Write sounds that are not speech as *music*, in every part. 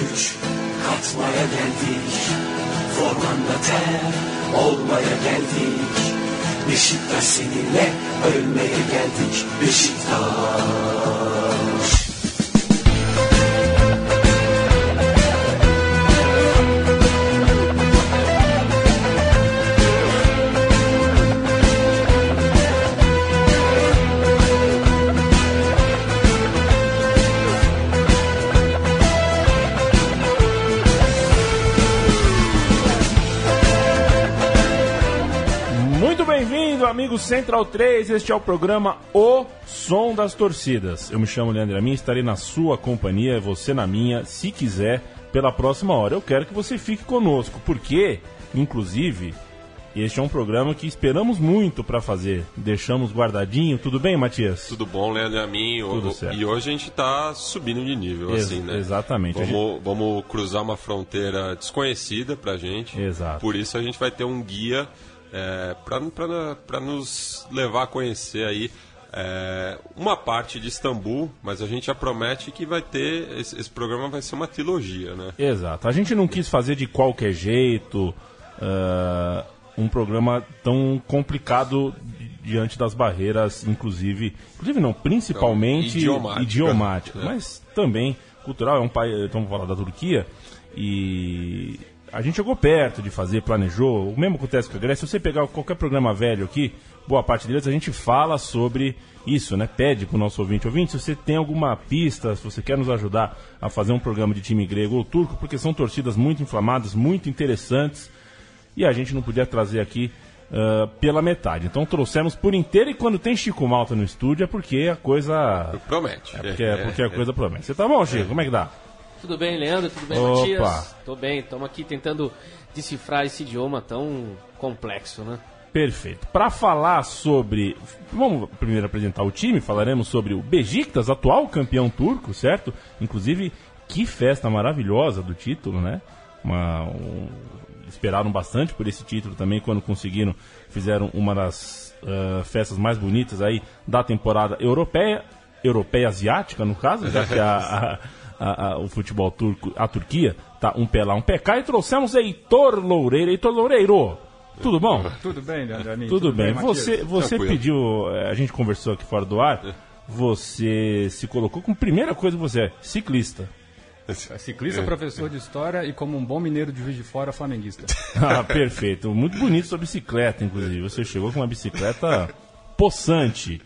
güç katmaya geldik. Formanda ter olmaya geldik. Beşiktaş seninle ölmeye geldik. Beşiktaş Central 3. Este é o programa O Som das Torcidas. Eu me chamo Leandro Amin, estarei na sua companhia, você na minha, se quiser, pela próxima hora. Eu quero que você fique conosco, porque, inclusive, este é um programa que esperamos muito para fazer. Deixamos guardadinho. Tudo bem, Matias? Tudo bom, Leandro a mim. Tudo O- certo. E hoje a gente tá subindo de nível, Ex- assim, né? exatamente. Vamos, vamos cruzar uma fronteira desconhecida pra gente. Exato. Por isso a gente vai ter um guia é, pra nos levar a conhecer aí é, uma parte de Istambul, mas a gente já promete que vai ter. Esse, esse programa vai ser uma trilogia, né? Exato. A gente não quis fazer de qualquer jeito ah, um programa tão complicado di- diante das barreiras, inclusive, inclusive não, principalmente Não, idiomática. idiomática, É. mas também cultural. É um país, estamos falando da Turquia e a gente chegou perto de fazer, planejou. O mesmo acontece com a Grécia. Se você pegar qualquer programa velho aqui, boa parte deles a gente fala sobre isso, né? Pede pro nosso ouvinte, ouvinte, se você tem alguma pista, se você quer nos ajudar a fazer um programa de time grego ou turco, porque são torcidas muito inflamadas, muito interessantes, e a gente não podia trazer aqui ah, pela metade. Então trouxemos por inteiro e quando tem Chico Malta no estúdio é porque a coisa. Promete. É porque, é porque a *laughs* coisa promete. Você tá bom, Chico? Como é que dá? Tudo bem, Leandro? Tudo bem, Opa. Matias? Tô bem, estamos aqui tentando decifrar esse idioma tão complexo, né? Perfeito. Para falar sobre. Vamos primeiro apresentar o time, falaremos sobre o Besiktas, atual campeão turco, certo? Inclusive, que festa maravilhosa do título, né? Uma, um- esperaram bastante por esse título também quando conseguiram, fizeram uma das ah, festas mais bonitas aí da temporada europeia, europeia asiática no caso, já que a- *laughs* a- a- a- o futebol turco, a Turquia, tá um pé lá, um pé cá, e trouxemos Heitor Loureiro. Heitor Loureiro, tudo bom? Tudo bem, Leandro Amin? Tudo, bem. Matias? Você, você Tranquilo. pediu, eh, a gente conversou aqui fora do ar, você se colocou como primeira coisa que você é, ciclista. É Ciclista, professor de história e como um bom mineiro de Juiz de Fora, flamenguista. *laughs* Ah, perfeito. Muito bonito sua bicicleta, inclusive. Você chegou com uma bicicleta possante.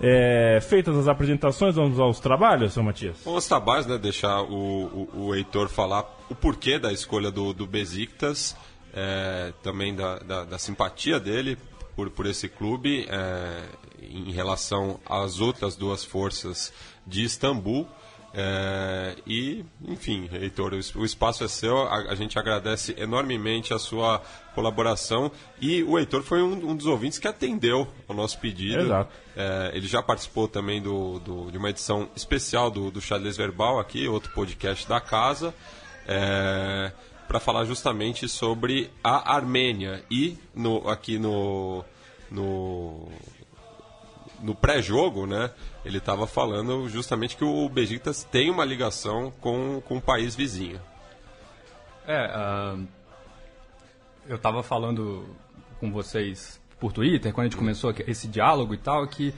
É, feitas as apresentações, vamos aos trabalhos, seu Matias? Vamos aos trabalhos, né? Deixar o, o, o Heitor falar o porquê da escolha do, do Besiktas, é, também da, da, da simpatia dele por, por esse clube é, em relação às outras duas forças de Istambul. É, e, enfim, Heitor, o es- o espaço é seu, a, a gente agradece enormemente a sua colaboração e o Heitor foi um, um dos ouvintes que atendeu ao nosso pedido. É, ele já participou também do, do- de uma edição especial do, do Xadrez Verbal aqui, outro podcast da casa, para falar justamente sobre a Armênia. E no, aqui no, no, no pré-jogo, né, ele estava falando justamente que o Besiktas tem uma ligação com, com o país vizinho. É, ah, eu estava falando com vocês por Twitter, quando a gente começou esse diálogo e tal, que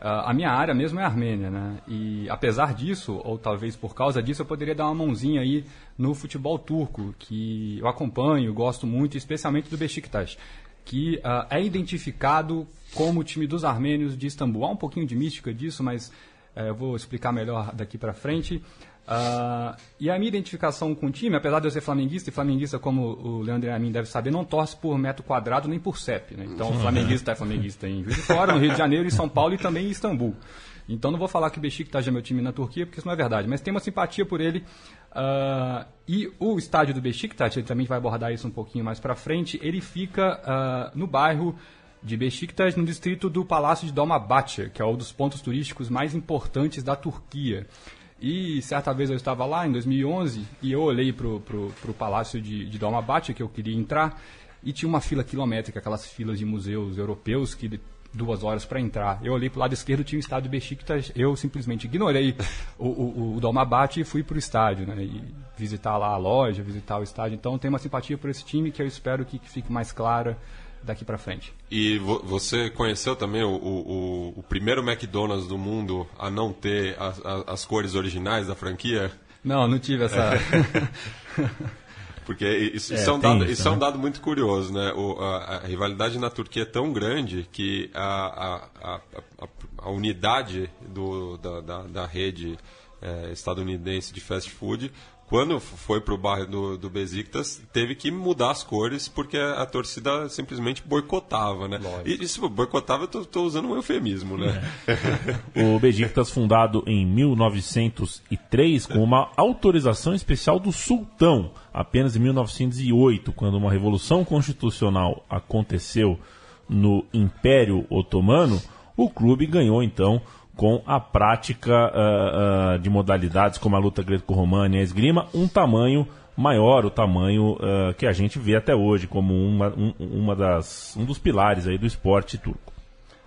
ah, a minha área mesmo é a Armênia, né? E apesar disso, ou talvez por causa disso, eu poderia dar uma mãozinha aí no futebol turco, que eu acompanho, gosto muito, especialmente do Besiktas, que ah, é identificado como o time dos armênios de Istambul. Há um pouquinho de mística disso, mas eh, eu vou explicar melhor daqui para frente. Ah, e a minha identificação com o time, apesar de eu ser flamenguista, e flamenguista, como o Leandro Amin deve saber, não torce por metro quadrado nem por CEP. Né? Então, flamenguista é flamenguista em Juiz de Fora, no Rio de Janeiro, em São Paulo e também em Istambul. Então, não vou falar que o Besiktas é meu time na Turquia, porque isso não é verdade, mas tenho uma simpatia por ele. Ah, e o estádio do Besiktas, ele também vai abordar isso um pouquinho mais para frente, ele fica ah, no bairro de Besiktas, no distrito do Palácio de Dolmabahçe, que é um dos pontos turísticos mais importantes da Turquia. E certa vez eu estava lá, em 2011, e eu olhei pro, pro Palácio de, de Dolmabahçe, que eu queria entrar, e tinha uma fila quilométrica, aquelas filas de museus europeus que duas horas para entrar. Eu olhei para o lado esquerdo, tinha o estádio Besiktas, eu simplesmente ignorei o, o, o Dolmabate e fui para o estádio, né? E visitar lá a loja, visitar o estádio. Então, tenho uma simpatia por esse time que eu espero que, que fique mais clara daqui para frente. E vo você conheceu também o, o, o, primeiro McDonald's do mundo a não ter as, as, as cores originais da franquia? Não, não tive essa. *laughs* Porque isso, é, isso, é um dado, isso, isso né? é um dado muito curioso, né? O, a, a, rivalidade na Turquia é tão grande que a, a, a unidade do, da, da, da rede é, estadunidense de fast food quando foi para o bairro do, do Besiktas, teve que mudar as cores porque a, a torcida simplesmente boicotava, né? E isso, boicotava, eu estou usando um eufemismo, né? É. o Besiktas, fundado em 1903, com uma autorização especial do sultão, apenas em 1908, quando uma revolução constitucional aconteceu no Império Otomano, o clube ganhou então com a prática uh, uh, de modalidades como a luta greco-romana e a esgrima, um tamanho maior, o tamanho uh, que a gente vê até hoje como uma, um, uma das, um dos pilares aí do esporte turco.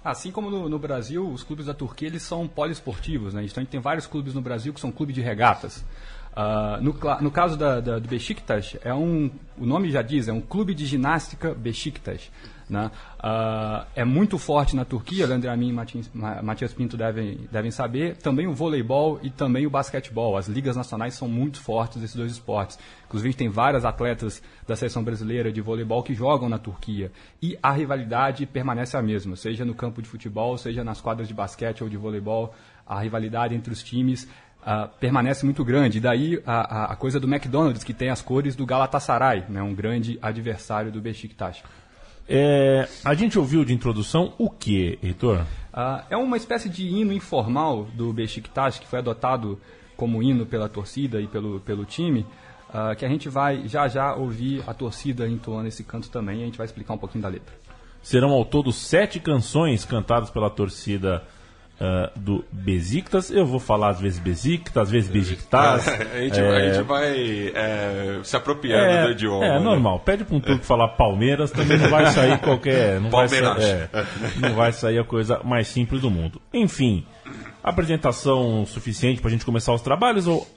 Assim como no, no, Brasil, os clubes da Turquia eles são poliesportivos, né? Então a gente tem vários clubes no Brasil que são clubes de regatas. Uh, no, no, caso da, da, do Besiktas, é um, o nome já diz, é um clube de ginástica Besiktas. Né? Uh, é muito forte na Turquia, Leandro Amin e Matias Pinto devem, devem saber. Também o voleibol e também o basquetebol. As ligas nacionais são muito fortes desses dois esportes. Inclusive, tem várias atletas da seleção brasileira de voleibol que jogam na Turquia. E a rivalidade permanece a mesma, seja no campo de futebol, seja nas quadras de basquete ou de voleibol. A rivalidade entre os times Uh, permanece muito grande. E daí a, a, a, coisa do McDonald's, que tem as cores do Galatasaray, né, um grande adversário do Besiktas. É, a gente ouviu de introdução o que, Heitor? Uh, é uma espécie de hino informal do Besiktas, que foi adotado como hino pela torcida e pelo, pelo time, uh, que a gente vai já já ouvir a torcida entoando esse canto também, e a gente vai explicar um pouquinho da letra. Serão ao todo sete canções cantadas pela torcida Uh, do Besiktas. Eu vou falar às vezes Besiktas, às vezes Besiktas. *laughs* a, gente, é... a gente vai é, se apropriando é, do idioma. É né? normal. Pede para um turco falar Palmeiras, também não vai sair qualquer. Não vai, sair, é, não vai sair a coisa mais simples do mundo. Enfim, apresentação suficiente para a gente começar os trabalhos ou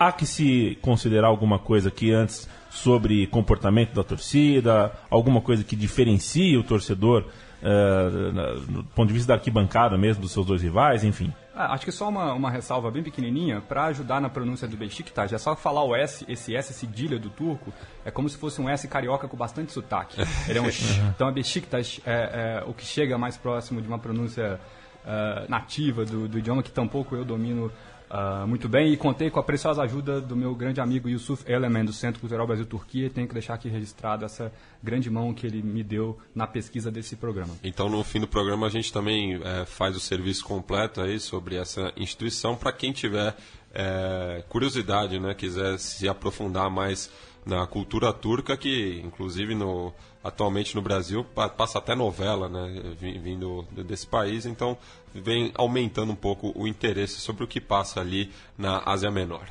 há que se considerar alguma coisa aqui antes sobre comportamento da torcida, alguma coisa que diferencie o torcedor uh, do ponto de vista da arquibancada mesmo, dos seus dois rivais, enfim? Ah, acho que só uma, uma ressalva bem pequenininha para ajudar na pronúncia do Beşiktaş. É só falar o S, esse S cedilha do turco, é como se fosse um S carioca com bastante sotaque. Ele é um *laughs* então a Beşiktaş é, é, o que chega mais próximo de uma pronúncia uh, nativa do, do idioma que tampouco eu domino Uh, muito bem, e contei com a preciosa ajuda do meu grande amigo Yusuf Elemen, do Centro Cultural Brasil-Turquia, e tenho que deixar aqui registrado essa grande mão que ele me deu na pesquisa desse programa. Então, no fim do programa, a gente também é, faz o serviço completo aí sobre essa instituição, para quem tiver é, curiosidade, né, quiser se aprofundar mais na cultura turca, que inclusive no, atualmente no Brasil passa até novela, né, vindo desse país, então vem aumentando um pouco o interesse sobre o que passa ali na Ásia Menor.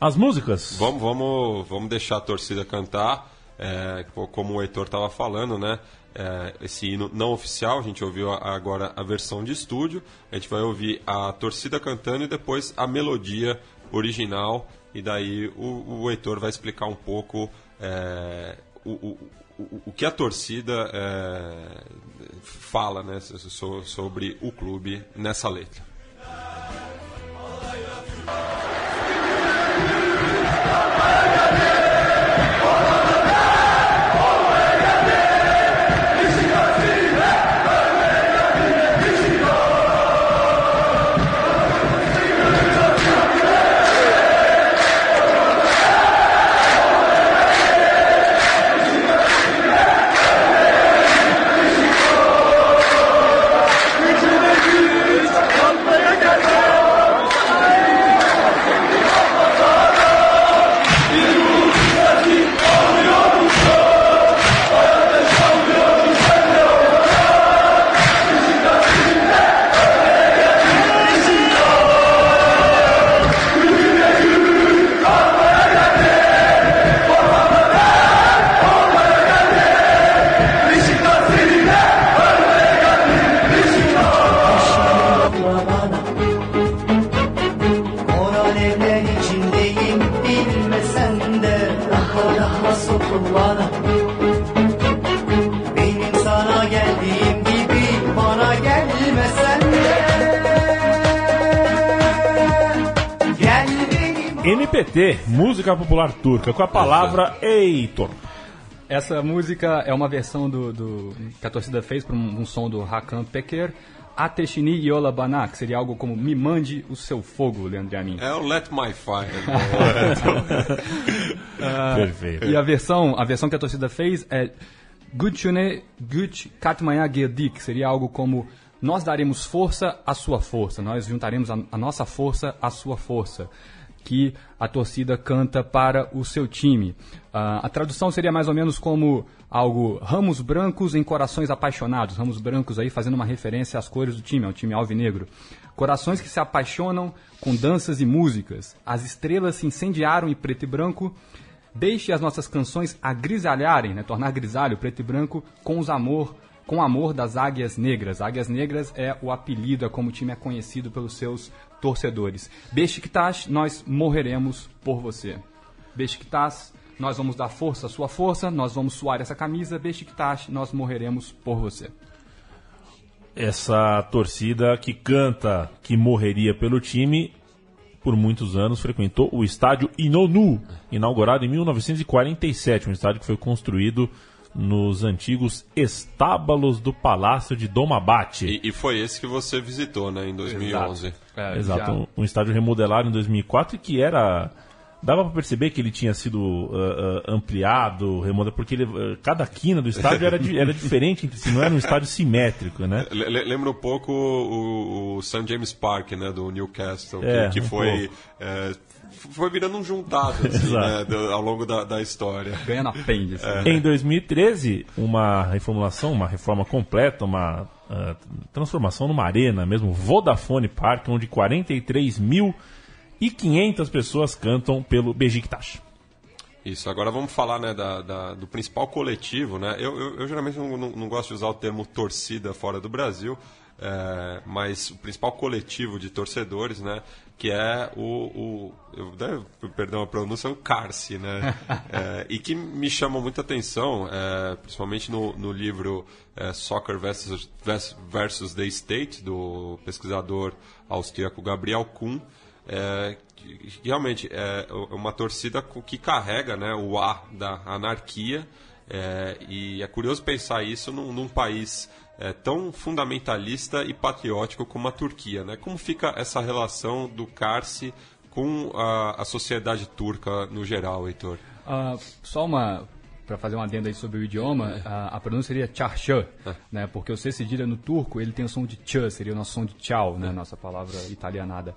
As músicas? Vamos, vamos, vamos deixar a torcida cantar, é, como o Heitor estava falando, né? É, esse hino não oficial, a gente ouviu agora a versão de estúdio, a gente vai ouvir a torcida cantando e depois a melodia original, e daí o, o Heitor vai explicar um pouco é, o, o, o, que a torcida é, fala né, sobre o clube nessa letra. Com a palavra Eitor. Essa música é uma versão do, do- que a torcida fez para um, um som do Hakan Peker, Ateşini Yola Bana, que seria algo como Me mande o seu fogo, Leandro Amin. É o Let My Fire. *laughs* Perfeito. E a versão, a versão que a torcida fez é Güçüne Güç Katmaya Girdik, que seria algo como Nós daremos força à sua força, nós juntaremos a, a nossa força à sua força, que a torcida canta para o seu time. Ah, a tradução seria mais ou menos como algo ramos brancos em corações apaixonados, ramos brancos aí fazendo uma referência às cores do time, ao time alvinegro. Corações que se apaixonam com danças e músicas. As estrelas se incendiaram em preto e branco Deixe as nossas canções agrisalharem, né, tornar grisalho, preto e branco, com os amor, com o amor das Águias Negras. Águias Negras é o apelido, é como o time é conhecido pelos seus torcedores. Beşiktaş, nós morreremos por você. Beşiktaş, nós vamos dar força à sua força, nós vamos suar essa camisa. Beşiktaş, nós morreremos por você. Essa torcida que canta que morreria pelo time, por muitos anos frequentou o estádio Inonu, inaugurado em 1947, um estádio que foi construído nos antigos estábulos do Palácio de Domabate. E, e foi esse que você visitou, né, em 2011. É, Exato, já- um, um estádio remodelado em 2004 e que era dava para perceber que ele tinha sido ah, ah, ampliado, remodelado, porque ele, ah, cada quina do estádio era, di- *laughs* era diferente entre si, não era um estádio simétrico, né? Le- Lembra um pouco o, o St. James Park, né, do Newcastle, que- É, que, um foi, foi virando um juntado assim, *laughs* né, do- ao longo da, da história. Ganhando apêndice. né? Em 2013, uma reformulação, uma reforma completa, uma ah, transformação numa arena mesmo, Vodafone Park, onde 43.500 pessoas cantam pelo Besiktas. Isso, agora vamos falar né, da, da- do principal coletivo. Né? Eu, eu- eu geralmente não, não- não gosto de usar o termo torcida fora do Brasil, é, mas o principal coletivo de torcedores, né, que é o, o eu, né, perdão a pronúncia, o Carce, né, *laughs* É, e que me chama muita atenção, é, principalmente no, no livro é, Soccer versus, versus the State, do pesquisador austríaco Gabriel Kuhn, é, realmente é uma torcida que carrega né, o ar da anarquia é, e é curioso pensar isso num, num país é, tão fundamentalista e patriótico como a Turquia. Né? Como fica essa relação do Karsi com a, a sociedade turca no geral, Heitor? Ah, só uma para fazer um adendo aí sobre o idioma, a, a pronúncia seria charchã, né? Porque o C cedilha no turco, ele tem o som de ch, seria o nosso som de tchau, né? Nossa palavra italianada.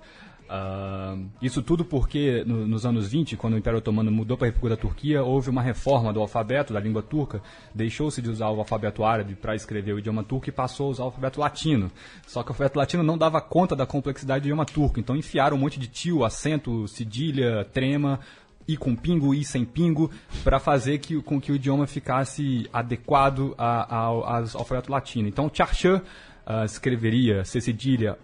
Ah, isso tudo porque no- nos anos 20, quando o Império Otomano mudou para a República da Turquia, houve uma reforma do alfabeto da língua turca, deixou-se de usar o alfabeto árabe para escrever o idioma turco e passou a usar o alfabeto latino. Só que o alfabeto latino não dava conta da complexidade do idioma turco, então enfiaram um monte de tio, acento, cedilha, trema, e com pingo e sem pingo para fazer que, com que o idioma ficasse adequado ao, alfabeto latino. Então, Charchan ah, escreveria C cedilha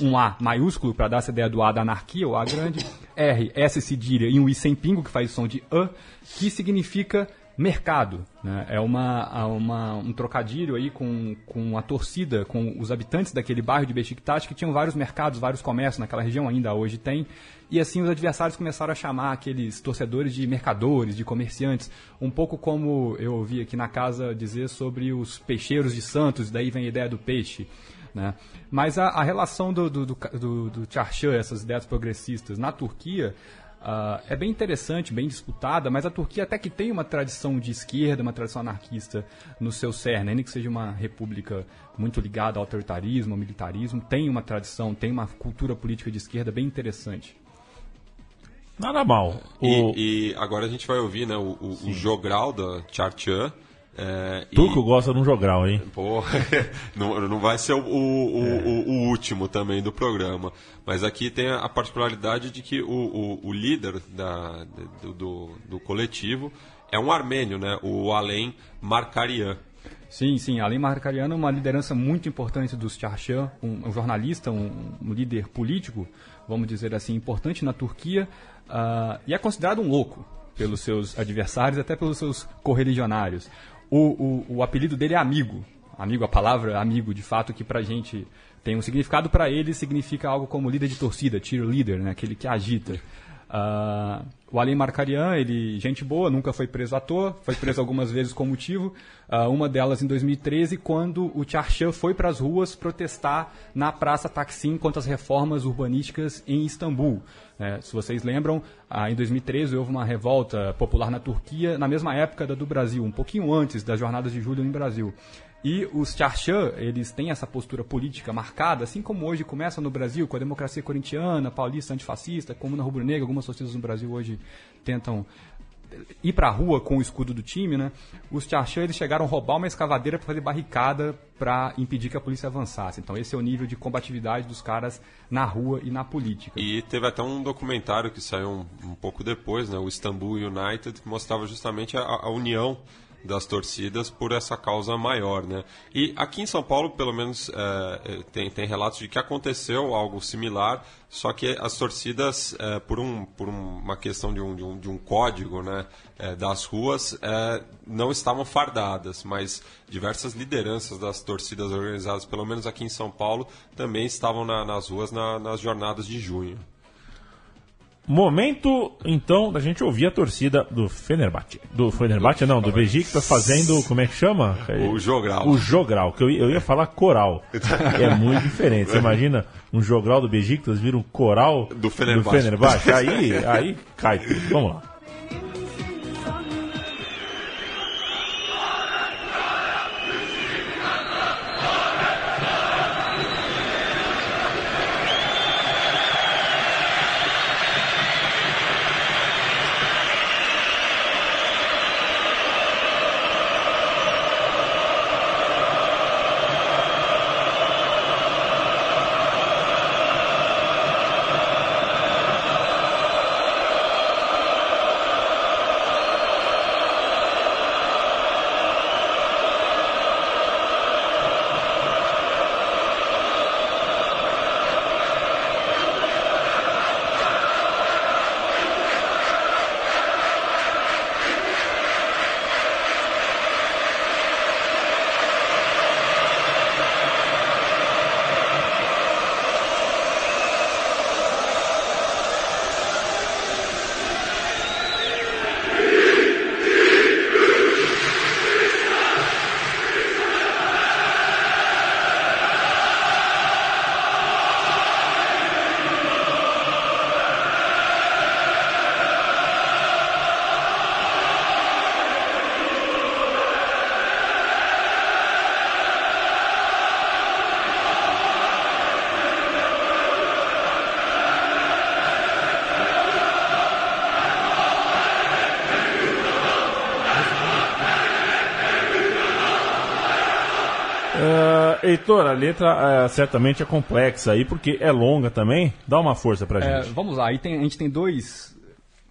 um A maiúsculo para dar essa ideia do A da anarquia, o A grande, R, S cedilha e um I sem pingo, que faz o som de A, que significa mercado. Né? É uma, uma- um trocadilho aí com, com a torcida, com os habitantes daquele bairro de Beşiktaş, que tinham vários mercados, vários comércios naquela região, ainda hoje tem. E assim os adversários começaram a chamar aqueles torcedores de mercadores, de comerciantes, um pouco como eu ouvi aqui na casa dizer sobre os peixeiros de Santos, daí vem a ideia do peixe. Né? Mas a, a relação do, do, do, do, do Charchan, essas ideias progressistas, na Turquia, ah, é bem interessante, bem disputada, mas a Turquia até que tem uma tradição de esquerda, uma tradição anarquista no seu cerne, ainda que seja uma república muito ligada ao autoritarismo, ao militarismo, tem uma tradição, tem uma cultura política de esquerda bem interessante. Nada mal. O E, e agora a gente vai ouvir né, o, o, o jogral da Charchan. É, e- turco gosta de um jogral, hein? Pô, *laughs* não, não vai ser o, o, o- o último também do programa. Mas aqui tem a particularidade de que o, o, o líder da, do, do, do coletivo é um armênio, né? O Alem Markarian. Sim, sim. Além Marcariano é uma liderança muito importante dos Charchan, um, um jornalista, um, um líder político, vamos dizer assim, importante na Turquia, ah, e é considerado um louco pelos seus adversários, até pelos seus correligionários. O, o, o apelido dele é amigo. Amigo, a palavra amigo, de fato, que pra gente tem um significado, para ele significa algo como líder de torcida, cheerleader, né? aquele que agita. Uh, o Alim Markarian, ele, gente boa, nunca foi preso à toa, foi preso algumas vezes com motivo. Uh, uma delas em 2013, quando o Charchan foi para as ruas protestar na Praça Taksim contra as reformas urbanísticas em Istambul. É, se vocês lembram, ah, em 2013 houve uma revolta popular na Turquia, na mesma época da do Brasil, um pouquinho antes das jornadas de julho no Brasil. E os Charchan, eles têm essa postura política marcada, assim como hoje começa no Brasil, com a democracia corintiana, paulista, antifascista, como na rubro-negra, algumas torcidas no Brasil hoje tentam ir para a rua com o escudo do time, né? Os Charchan, eles chegaram a roubar uma escavadeira para fazer barricada para impedir que a polícia avançasse. Então esse é o nível de combatividade dos caras na rua e na política. E teve até um documentário que saiu um, um pouco depois, né? O Istanbul United, que mostrava justamente a, a união das torcidas por essa causa maior, né? E aqui em São Paulo, pelo menos, é, é, tem, tem relatos de que aconteceu algo similar, só que as torcidas, é, por, um, por uma questão de um, de um, de um código né, é, das ruas, é, não estavam fardadas, mas diversas lideranças das torcidas organizadas, pelo menos aqui em São Paulo, também estavam na, nas ruas na, nas jornadas de junho. Momento, então, da gente ouvir a torcida do Fenerbahçe. Do Fenerbahçe, não, do tá fazendo, como é que chama? O Jogral. O Jogral, que eu, eu ia falar coral. *laughs* é muito diferente. Você imagina um Jogral do Besiktas vira um coral do Fenerbahçe. Do Fenerbahçe. Aí, aí cai tudo. Vamos lá. Heitor, a letra é, certamente é complexa aí, porque é longa também. Dá uma força pra é, gente. vamos lá, aí tem, a gente tem dois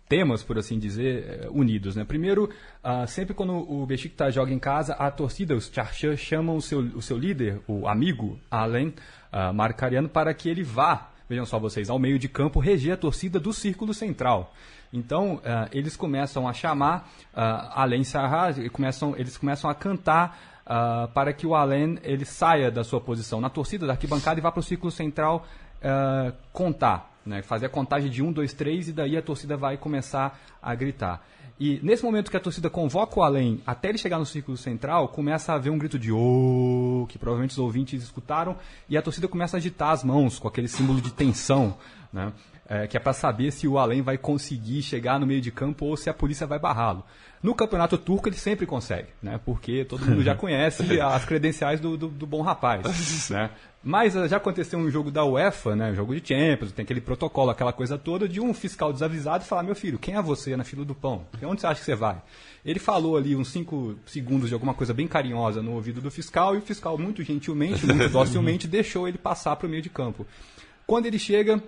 temas, por assim dizer, é, unidos. Né? Primeiro, uh, sempre quando o Besiktas joga em casa, a torcida, os Charchã, chamam o seu, o seu líder, o amigo, Allen uh, Marcariano, para que ele vá, vejam só vocês, ao meio de campo, reger a torcida do círculo central. Então, uh, eles começam a chamar uh, Allen Sarra, começam, eles começam a cantar uh, para que o Allen ele saia da sua posição na torcida da arquibancada e vá para o círculo central uh, contar, né? fazer a contagem de 1, 2, 3 e daí a torcida vai começar a gritar. E nesse momento que a torcida convoca o Além até ele chegar no círculo central, começa a haver um grito de oh, que provavelmente os ouvintes escutaram, e a torcida começa a agitar as mãos com aquele símbolo de tensão, né? É, que é para saber se o Além vai conseguir chegar no meio de campo ou se a polícia vai barrá-lo. No campeonato turco ele sempre consegue, né? Porque todo mundo já *laughs* conhece as credenciais do, do, do bom rapaz, *laughs* né? Mas eh, já aconteceu um jogo da UEFA, né? Um jogo de Champions, tem aquele protocolo, aquela coisa toda, de um fiscal desavisado falar, meu filho, quem é você na fila do pão? Onde você acha que você vai? Ele falou ali uns 5 segundos de alguma coisa bem carinhosa no ouvido do fiscal, e o fiscal, muito gentilmente, muito *laughs* docilmente, deixou ele passar para o meio de campo. Quando ele chega,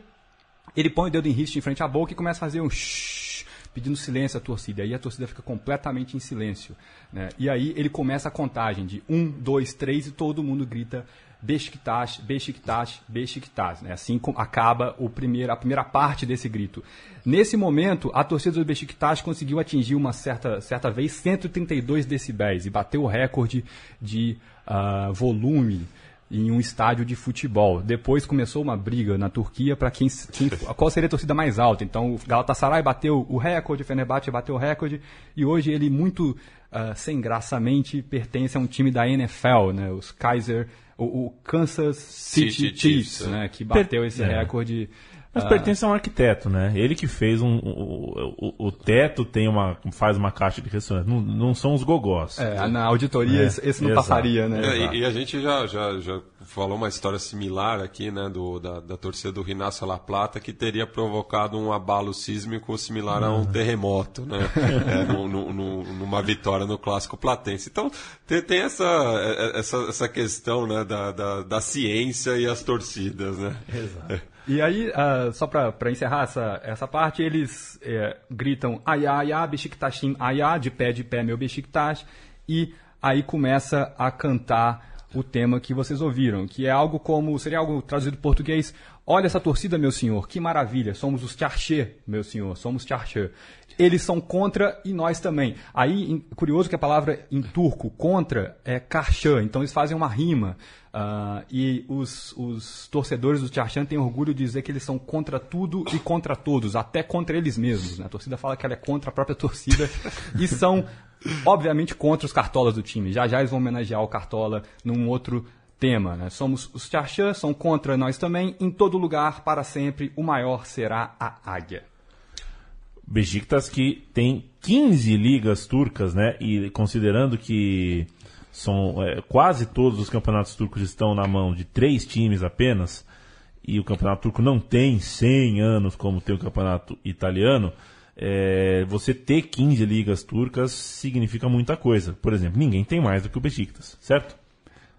ele põe o dedo em risco em frente à boca e começa a fazer um shhh pedindo silêncio à torcida. E aí a torcida fica completamente em silêncio. Né? E aí ele começa a contagem de um, dois, três e todo mundo grita Beşiktaş, Beşiktaş, Beşiktaş. Né? Assim acaba o primeiro, a primeira parte desse grito. Nesse momento, a torcida do Beşiktaş conseguiu atingir uma certa, certa vez 132 decibéis e bateu o recorde de uh, volume em um estádio de futebol. Depois começou uma briga na Turquia para quem, quem, *laughs* qual seria a torcida mais alta. Então o Galatasaray bateu o recorde, o Fenerbahçe bateu o recorde e hoje ele muito uh, sem graçamente pertence a um time da NFL, né? Os Kaiser, o, o Kansas City, City Chiefs, Chiefs, né? Que bateu esse é. recorde mas ah. pertence a um arquiteto, né? Ele que fez um. O, o, o, teto tem uma. faz uma caixa de ressonância. Não, não são os gogós. É, na auditoria é, esse não exato. passaria, né? É, e, e, a gente já, já, já falou uma história similar aqui, né? Do, da, da torcida do Rinácio La Plata, que teria provocado um abalo sísmico similar a um ah. terremoto, né? *laughs* é, no, no, no, numa vitória no clássico platense. Então, tem, tem essa, é, essa, essa questão né, da, da, da ciência e as torcidas, né? Exato. E aí, uh, só para encerrar essa, essa parte, eles é, gritam Ayá, Ayá, Beşiktaş'im, Ayá, de pé, de pé, meu Beşiktaş, e aí começa a cantar o tema que vocês ouviram, que é algo como, seria algo traduzido em português, olha essa torcida, meu senhor, que maravilha, somos os Tcharché, meu senhor, somos Tcharché. Eles são contra e nós também. Aí, curioso que a palavra em turco, contra, é karşa, então eles fazem uma rima. Uh, e os, os, torcedores do Tcharchan têm orgulho de dizer que eles são contra tudo e contra todos, até contra eles mesmos. Né? A torcida fala que ela é contra a própria torcida *laughs* e são, obviamente, contra os cartolas do time. Já já eles vão homenagear o Cartola num outro tema. Né? Somos os Tcharchan, são contra nós também. Em todo lugar, para sempre, o maior será a águia. Besiktas que tem 15 ligas turcas, né? E considerando que são é, quase todos os campeonatos turcos estão na mão de três times apenas e o campeonato turco não tem 100 anos como tem o campeonato italiano é, você ter 15 ligas turcas significa muita coisa por exemplo ninguém tem mais do que o Besiktas certo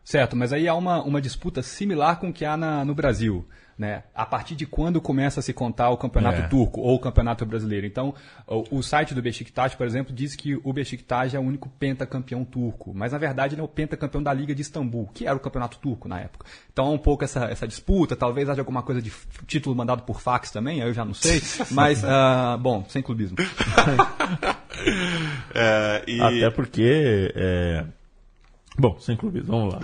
certo mas aí há uma, uma disputa similar com o que há na, no Brasil né? A partir de quando começa a se contar o campeonato é. turco ou o campeonato brasileiro? Então, o, o, site do Beşiktaş, por exemplo, diz que o Beşiktaş é o único pentacampeão turco, mas na verdade ele é o pentacampeão da Liga de Istambul, que era o campeonato turco na época. Então, há um pouco essa, essa disputa, talvez haja alguma coisa de título mandado por fax também, eu já não sei, *laughs* mas, uh, bom, sem clubismo. *laughs* é, e... Até porque é, Bom, sem clubismo, vamos lá.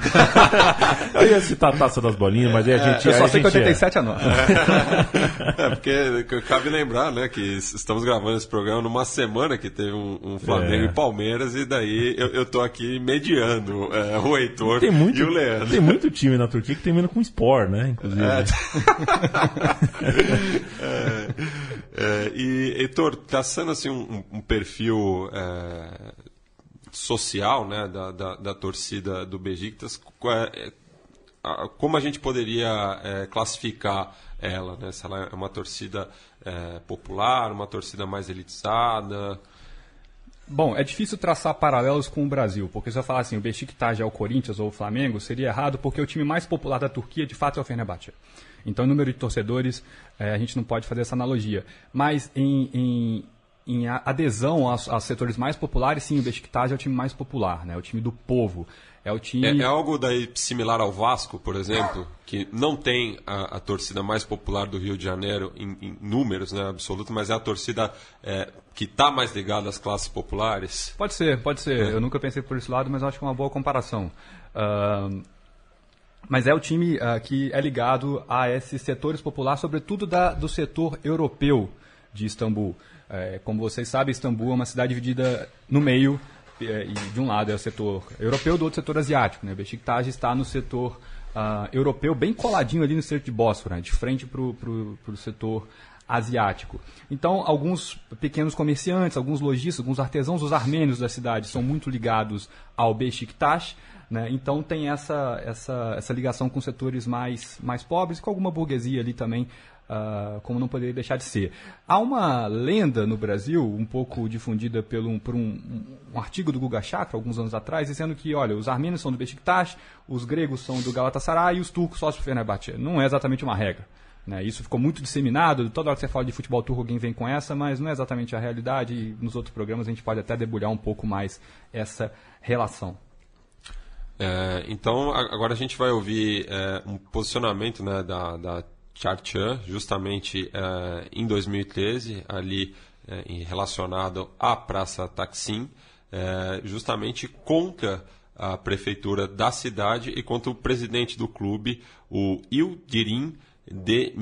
*laughs* eu ia citar a taça das bolinhas, mas aí a gente. É, eu só sei que 87 é. a 9. *laughs* É, porque cabe lembrar, né, que estamos gravando esse programa numa semana que teve um, um Flamengo é. e Palmeiras, e daí eu, eu tô aqui mediando é, o Heitor tem muito, e o Leandro. Tem muito time na Turquia que termina com Sport, né, inclusive. É. *laughs* é, é e, Heitor, traçando assim um, um perfil social né, da, da, da torcida do Besiktas, é, como a gente poderia é, classificar ela? Né? Se ela é uma torcida é, popular, uma torcida mais elitizada? Bom, é difícil traçar paralelos com o Brasil, porque se eu falar assim, o Besiktas é o Corinthians ou o Flamengo, seria errado, porque o time mais popular da Turquia, de fato, é o Fenerbahçe. Então, número de torcedores, é, a gente não pode fazer essa analogia. Mas, em, em, em adesão aos, aos, setores mais populares, sim, o Besiktas é o time mais popular, né? É o time do povo. É o time. É, é algo daí similar ao Vasco, por exemplo, que não tem a, a torcida mais popular do Rio de Janeiro em, em números, né, absoluto, mas é a torcida é, que está mais ligada às classes populares. Pode ser, pode ser. É. Eu nunca pensei por esse lado, mas acho que é uma boa comparação. Uh, mas é o time uh, que é ligado a esses setores populares, sobretudo da, do setor europeu de Istambul. É, como vocês sabem, Istambul é uma cidade dividida no meio, é, e de um lado é o setor europeu, do outro setor asiático. Né? Beşiktaş está no setor uh, europeu, bem coladinho ali no centro de Bósforo, né? de frente para o setor asiático. Então, alguns pequenos comerciantes, alguns lojistas, alguns artesãos, os armênios da cidade são muito ligados ao Beşiktaş, né? Então tem essa, essa, essa ligação com setores mais, mais pobres, com alguma burguesia ali também Uh, como não poderia deixar de ser. Há uma lenda no Brasil, um pouco difundida pelo, por um, um, artigo do Guga Chakra, alguns anos atrás, dizendo que, olha, os armênios são do Beşiktaş, os gregos são do Galatasaray e os turcos só do Fenerbahçe. Não é exatamente uma regra. Né? Isso ficou muito disseminado, toda hora que você fala de futebol turco alguém vem com essa, mas não é exatamente a realidade e nos outros programas a gente pode até debulhar um pouco mais essa relação. É, então, agora a gente vai ouvir é, um posicionamento né, da, da Charchan, justamente uh, em 2013, ali uh, relacionado à Praça Taksim, uh, justamente contra a prefeitura da cidade e contra o presidente do clube, o Ildirim de,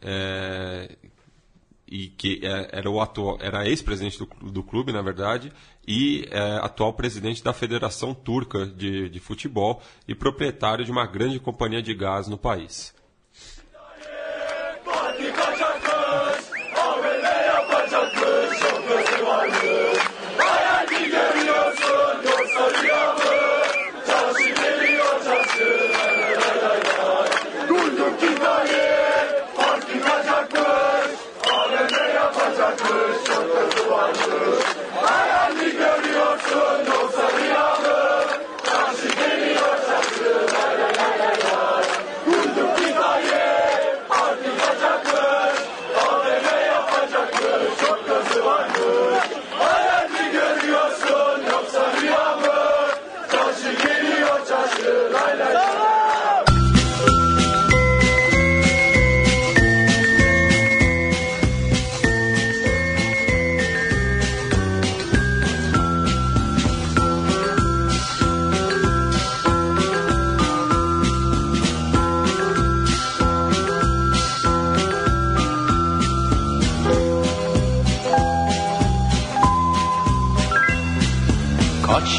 é, e que é, era o atual, era ex-presidente do, do, clube, na verdade, e é, atual presidente da Federação Turca de, de Futebol e proprietário de uma grande companhia de gás no país.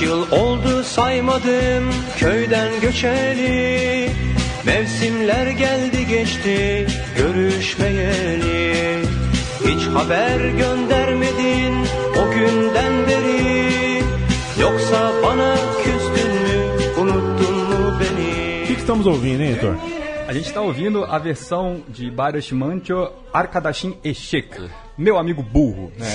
Yıl oldu saymadım köyden göçeli. Mevsimler geldi geçti görüşmeyeli. Hiç haber göndermedin o günden beri. Yoksa bana küstün mü unuttun mu beni? Estamos ouvindo, hein, Heitor? A gente está ouvindo a versão de Barış Manço Arkadaşin Eşek. Meu amigo burro, né?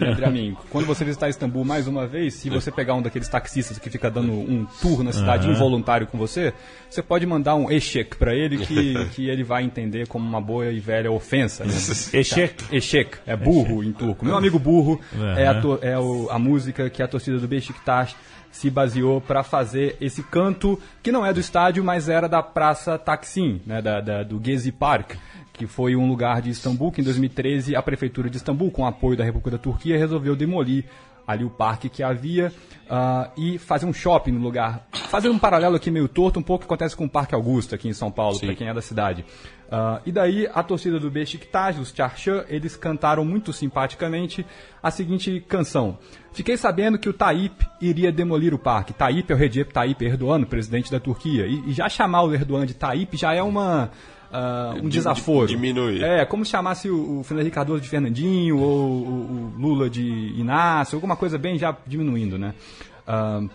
É, a mim, quando você visitar Istambul mais uma vez, se você pegar um daqueles taxistas que fica dando um tour na cidade uhum. involuntário com você, você pode mandar um Eşek para ele que, *laughs* que ele vai entender como uma boa e velha ofensa. Né? *laughs* Eşek? Eşek, é burro em turco. Meu amigo burro uhum. é, a, é o, a música que a torcida do Beşiktaş se baseou para fazer esse canto que não é do estádio, mas era da Praça Taksim, né, da, da, do Gezi Park, que foi um lugar de Istambul que em 2013 a prefeitura de Istambul, com apoio da República da Turquia, resolveu demolir ali o parque que havia uh, e fazer um shopping no lugar. Fazendo um paralelo aqui meio torto, um pouco que acontece com o Parque Augusto aqui em São Paulo, para quem é da cidade. Uh, e daí a torcida do Beşiktaş, os Charchan, eles cantaram muito simpaticamente a seguinte canção. Fiquei sabendo que o Tayyip iria demolir o parque. Tayyip é o Recep Tayyip Erdogan, presidente da Turquia. E, e já chamar o Erdogan de Tayyip já é uma... Uh, um desaforo. Diminuir. É, como se chamasse o, o Fernando Cardoso de Fernandinho ou o, o, Lula de Inácio, alguma coisa bem já diminuindo, né? Uh,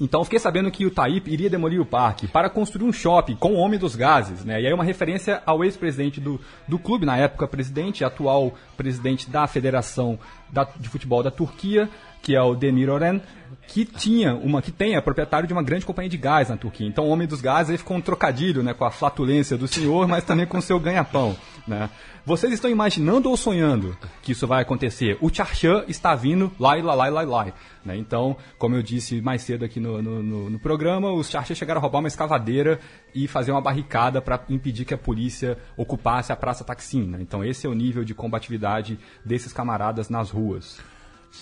então fiquei sabendo que o Taíp iria demolir o parque para construir um shopping com o Homem dos Gases, né? E aí uma referência ao ex-presidente do, do clube, na época presidente, atual presidente da Federação da, de Futebol da Turquia, que é o Demir Oren, que tinha uma que tem é proprietário de uma grande companhia de gás na Turquia. Então, o homem dos gases ficou um trocadilho, né, com a flatulência do senhor, mas também com o seu ganha-pão, né? Vocês estão imaginando ou sonhando que isso vai acontecer? O Charchan está vindo lá e lá, lá lá, lá. Né? Então, como eu disse mais cedo aqui no, no, no, no programa, os Charchan chegaram a roubar uma escavadeira e fazer uma barricada para impedir que a polícia ocupasse a Praça Taksim. Né? Então, esse é o nível de combatividade desses camaradas nas ruas.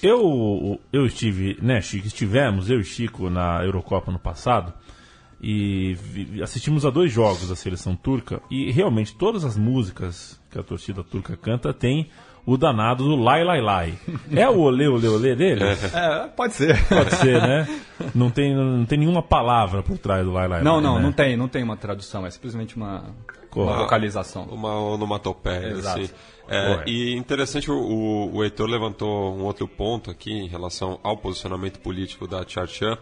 Eu, eu estive, né, Chico, estivemos, eu e Chico, na Eurocopa no passado e assistimos a dois jogos da seleção turca e realmente todas as músicas que a torcida turca canta tem o danado do Lai Lai Lai. É o olê, olê, olê dele? É, pode ser. Pode ser, né? Não tem, não tem nenhuma palavra por trás do Lai Lai Não, Lai, não, né? não tem, não tem uma tradução, é simplesmente uma, uma vocalização. Uma onomatopeia, Exato. assim. É, e interessante, o, o Heitor levantou um outro ponto aqui em relação ao posicionamento político da Tcharchan,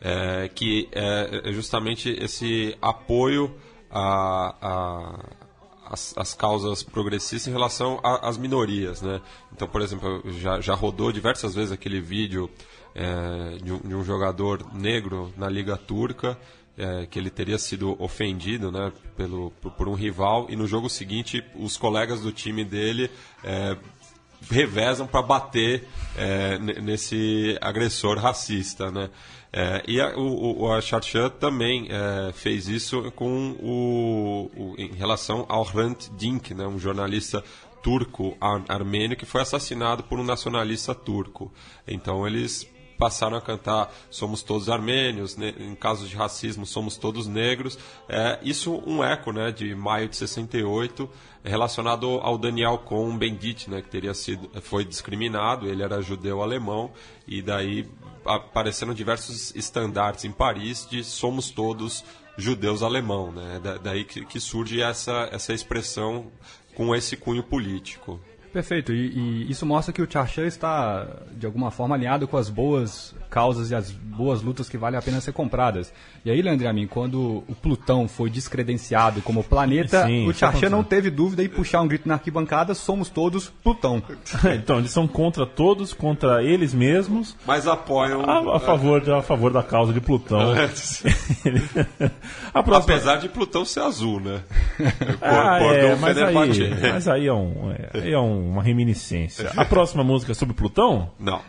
é, que é, é justamente esse apoio a, a as, as, causas progressistas em relação às minorias, né? Então, por exemplo, já, já rodou diversas vezes aquele vídeo é, de, um, de, um, jogador negro na Liga Turca é, que ele teria sido ofendido né, pelo, por, um rival e no jogo seguinte os colegas do time dele é, revezam para bater é, nesse agressor racista, né? É, e a, o, a Charchan também é, fez isso com o, o, em relação ao Hrant Dink, né, um jornalista turco ar, armênio que foi assassinado por um nacionalista turco. Então eles passaram a cantar Somos Todos Armênios, né, em casos de racismo, Somos Todos Negros. É, isso um eco né, de maio de 68, relacionado ao Daniel Cohn-Bendit, né, que teria sido, foi discriminado, ele era judeu-alemão, e daí apareceram diversos estandartes em Paris de Somos Todos judeus alemão, né? Da, daí que, que, surge essa, essa expressão com esse cunho político. Perfeito, e, e isso mostra que o Charchan está, de alguma forma, alinhado com as boas causas e as boas lutas que valem a pena ser compradas. E aí, Leandro Amin, quando o Plutão foi descredenciado como planeta, Sim, o Charchan não teve dúvida em puxar um grito na arquibancada, somos todos Plutão. *laughs* então, eles são contra todos, contra eles mesmos. Mas apoiam... A, a favor, de, a favor da causa de Plutão. *laughs* próxima... Apesar de Plutão ser azul, né? *laughs* ah, é, mas, aí, mas aí é, um, é, aí é uma reminiscência. A próxima música é sobre Plutão? Não.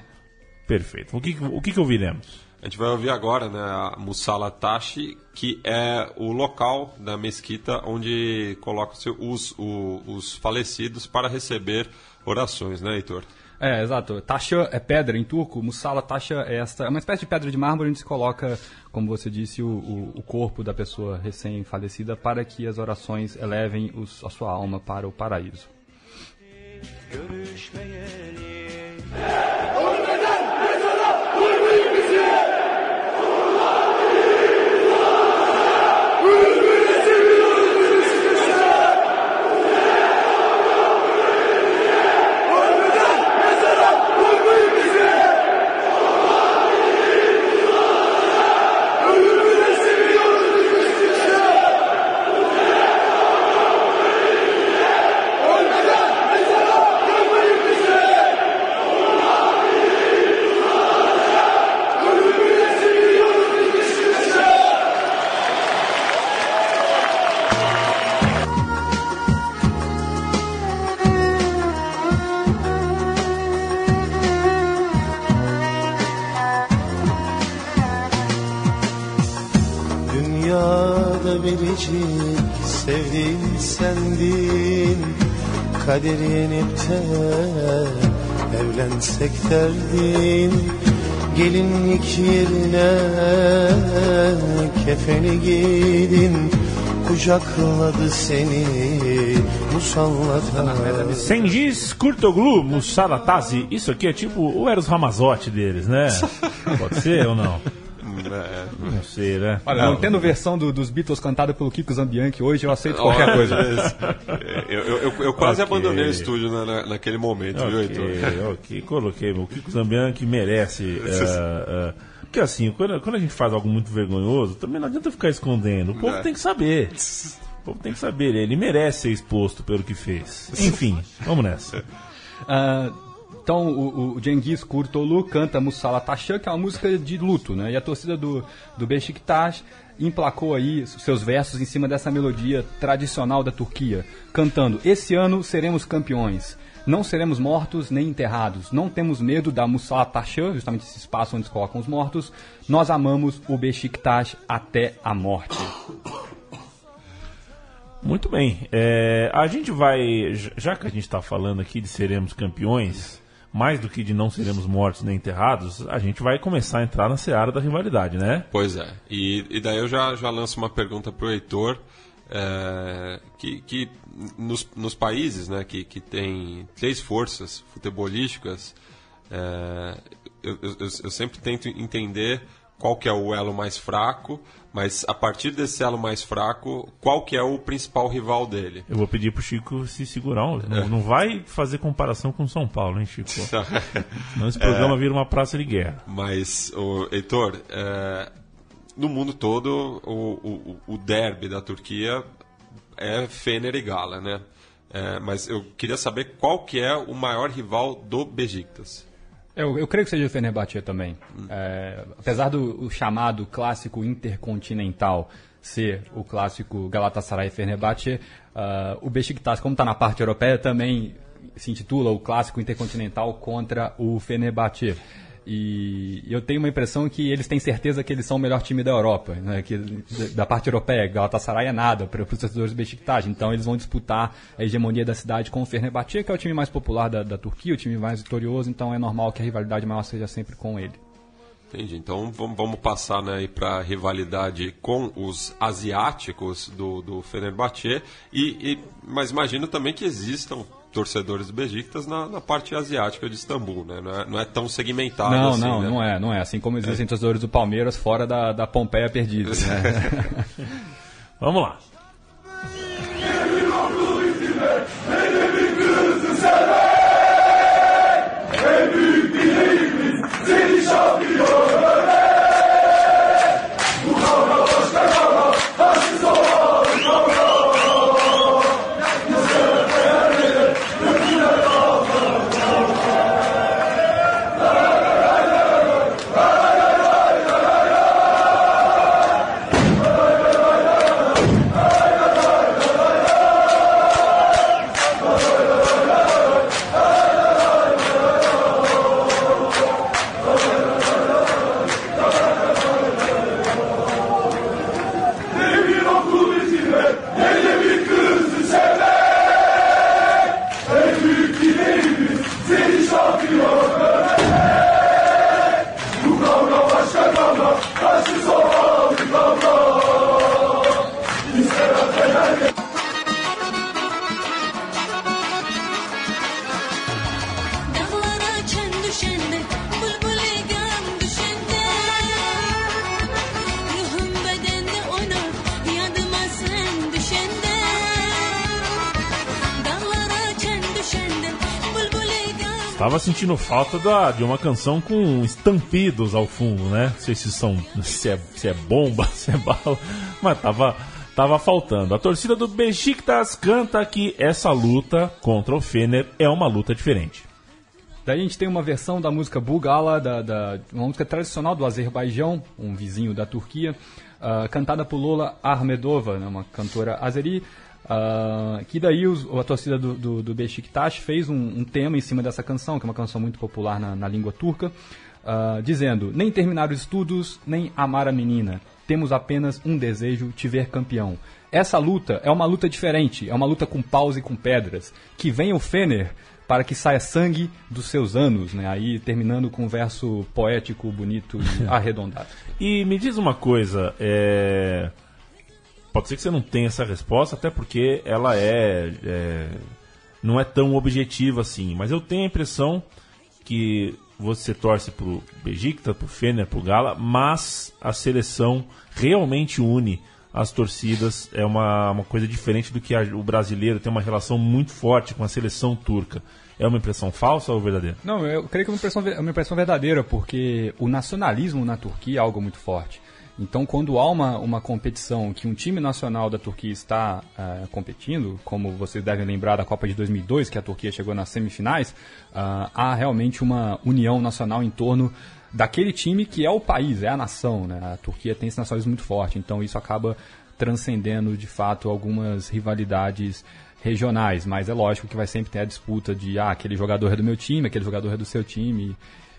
Perfeito. O que, o que, que ouviremos? A gente vai ouvir agora né, a Musala Tashi, que é o local da mesquita onde colocam-se os, os, os falecidos para receber orações, né, Heitor? É, exato. Taxa é pedra em turco, Musala Taxa é esta, é uma espécie de pedra de mármore onde se coloca, como você disse, o, o, o corpo da pessoa recém-falecida para que as orações elevem os, a sua alma para o paraíso. görüşmeyeli. Kader yenip de evlensek derdin Gelinlik yerine kefeni giydin Kucakladı seni musallata Sengiz Kurtoglu Mussalatazi Isso aqui é tipo o Eros Ramazotti deles, né? *laughs* Pode ser ou não? É, não sei, né? Olha, não, tendo versão do, dos Beatles cantada pelo Kiko Zambianchi hoje, eu aceito qualquer coisa. eu, eu, eu, eu quase okay. abandonei o estúdio na, na, naquele momento, okay, viu, Heitor? Ok, coloquei. O Kiko Zambianchi merece. Uh, *laughs* uh, porque assim, quando, quando, a gente faz algo muito vergonhoso, também não adianta ficar escondendo. O povo é. tem que saber. O povo tem que saber. Ele merece ser exposto pelo que fez. Enfim, vamos nessa. Uh, então o, o Cengiz Kurtolu canta Musala Taşan, que é uma música de luto, né? E a torcida do, do Beşiktaş emplacou aí seus versos em cima dessa melodia tradicional da Turquia, cantando: Esse ano seremos campeões. Não seremos mortos nem enterrados. Não temos medo da Musala Taşan, justamente esse espaço onde se colocam os mortos. Nós amamos o Beşiktaş até a morte. Muito bem. É, a gente vai, já que a gente está falando aqui de seremos campeões, mais do que de não seremos mortos nem enterrados, a gente vai começar a entrar na seara da rivalidade, né? Pois é. E, e daí eu já, já lanço uma pergunta para o Heitor. É, que, que nos, nos, países né, que, que tem três forças futebolísticas, é, eu, eu, eu sempre tento entender qual que é o elo mais fraco, mas a partir desse elo mais fraco, qual que é o principal rival dele? Eu vou pedir pro Chico se segurar. Não, é. não vai fazer comparação com São Paulo, hein, Chico? *laughs* Senão esse programa é, vira uma praça de guerra. Mas, o, Heitor, é, no mundo todo, o, o, o derby da Turquia é Fener e Gala, né? É, mas eu queria saber qual que é o maior rival do Besiktas. Eu, eu creio que seja o Fenerbahçe também. É, apesar do chamado clássico intercontinental ser o clássico Galatasaray Fenerbahçe, uh, o Besiktas, como está na parte europeia, também se intitula o clássico intercontinental contra o Fenerbahçe. E eu tenho uma impressão que eles têm certeza que eles são o melhor time da Europa, né? que da parte europeia, Galatasaray é nada para os torcedores do Besiktas. Então eles vão disputar a hegemonia da cidade com o Fenerbahçe, que é o time mais popular da, da Turquia, o time mais vitorioso. Então é normal que a rivalidade maior seja sempre com ele. Entendi. Então vamos, passar né, para a rivalidade com os asiáticos do, do Fenerbahçe. E, e, mas imagino também que existam torcedores do Besiktas na, na parte asiática de Istambul, né? Não é, não é tão segmentado Não, assim, não, né? não é, não é. Assim como existem torcedores do Palmeiras fora da, da Pompeia perdida. Né? *laughs* *laughs* Vamos lá. Sentindo falta da, de uma canção com estampidos ao fundo, né? Não sei se são se é, se é bomba, *laughs* se é bala, mas tava, tava faltando. A torcida do Besiktas canta que essa luta contra o Fener é uma luta diferente. Daí a gente tem uma versão da música Bugala, da, da- uma música tradicional do Azerbaijão, um vizinho da Turquia, ah, cantada por Lola Ahmedova, né, uma cantora azeri, ah, que daí os- a torcida do, do, do Beşiktaş fez um, um tema em cima dessa canção, que é uma canção muito popular na, na língua turca, ah, dizendo, nem terminar os estudos, nem amar a menina, temos apenas um desejo, te ver campeão. Essa luta é uma luta diferente, é uma luta com paus e com pedras, que venha o Fener para que saia sangue dos seus anos, né? Aí terminando com um verso poético, bonito e *laughs* arredondado. E me diz uma coisa, é... pode ser que você não tenha essa resposta, até porque ela é, é, não é tão objetiva assim, mas eu tenho a impressão que você torce pro Besiktas, pro Fener, pro Gala, mas a seleção realmente une as torcidas, é uma, uma coisa diferente do que a- o brasileiro tem uma relação muito forte com a seleção turca. É uma impressão falsa ou verdadeira? Não, eu creio que é uma impressão, é uma impressão verdadeira, porque o nacionalismo na Turquia é algo muito forte. Então, quando há uma, uma competição que um time nacional da Turquia está eh, competindo, como vocês devem lembrar da Copa de 2002, que a Turquia chegou nas semifinais, ah, há realmente uma união nacional em torno daquele time que é o país, é a nação. Né? A Turquia tem esse nacionalismo muito forte, então isso acaba transcendendo de fato algumas rivalidades regionais, mas é lógico que vai sempre ter a disputa de ah, aquele jogador é do meu time, aquele jogador é do seu time,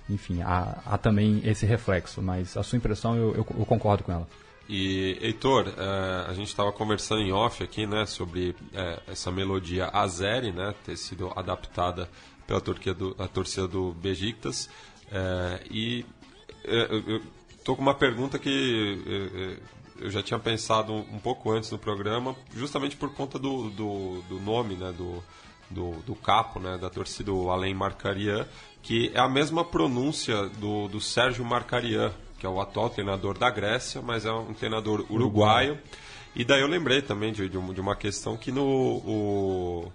enfim, há, há também esse reflexo, mas a sua impressão eu, eu- eu concordo com ela. E, Heitor, eh, a gente estava conversando em off aqui, né, sobre eh, essa melodia Azeri, né, ter sido adaptada pela Turquia do, a torcida do Besiktas. Eh, e eu, tô com uma pergunta que eu já tinha pensado um pouco antes no programa, justamente por conta do, do, do nome, né, do, do, do capo, né, da torcida, o Alain Marcarian, que é a mesma pronúncia do, do Sérgio Marcarian, que é o atual treinador da Grécia, mas é um treinador uruguaio. E daí eu lembrei também de, de, uma, questão que no o,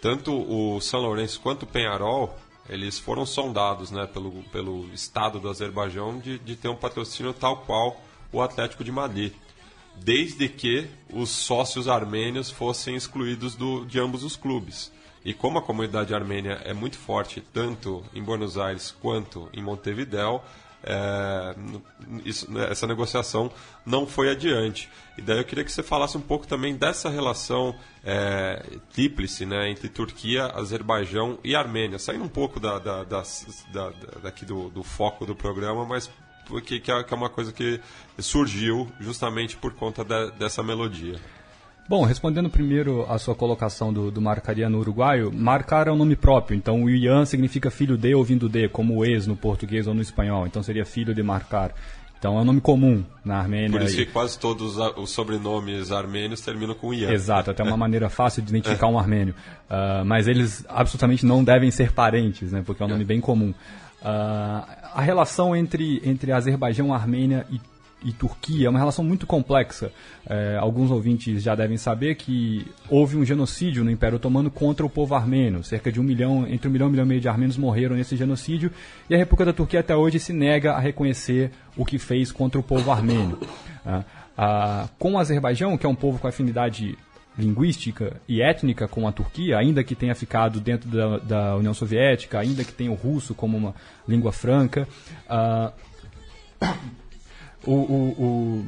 tanto o São Lourenço quanto o Penharol eles foram sondados né, pelo, pelo Estado do Azerbaijão de, de ter um patrocínio tal qual o Atlético de Madrid, desde que os sócios armênios fossem excluídos do, de ambos os clubes. E como a comunidade armênia é muito forte, tanto em Buenos Aires quanto em Montevideo, é, isso- né, essa negociação não foi adiante. E daí eu queria que você falasse um pouco também dessa relação é, tríplice né, entre Turquia, Azerbaijão e Armênia, saindo um pouco da, da- da- da- daqui do, do foco do programa, mas é, que é uma coisa que surgiu justamente por conta de- dessa melodia. Bom, respondendo primeiro a sua colocação do, do marcariano uruguaio, marcar é um nome próprio, então o Ian significa filho de ou vindo de, como ex no português ou no espanhol, então seria filho de marcar. Então é um nome comum na Armênia. Por isso que quase todos os sobrenomes armênios terminam com Ian. Exato, até uma *laughs* maneira fácil de identificar um armênio. Ah, mas eles absolutamente não devem ser parentes, né, porque é um nome bem comum. Ah, a relação entre, entre Azerbaijão, Armênia e, e Turquia é uma relação muito complexa. Eh, alguns ouvintes já devem saber que houve um genocídio no Império Otomano contra o povo armênio. Cerca de um milhão, entre um milhão e um milhão e meio de armênios morreram nesse genocídio. E a República da Turquia até hoje se nega a reconhecer o que fez contra o povo armênio. Ah, ah, com o Azerbaijão, que é um povo com afinidade linguística e étnica com a Turquia, ainda que tenha ficado dentro da, da União Soviética, ainda que tenha o russo como uma língua franca, ah, o, o- o-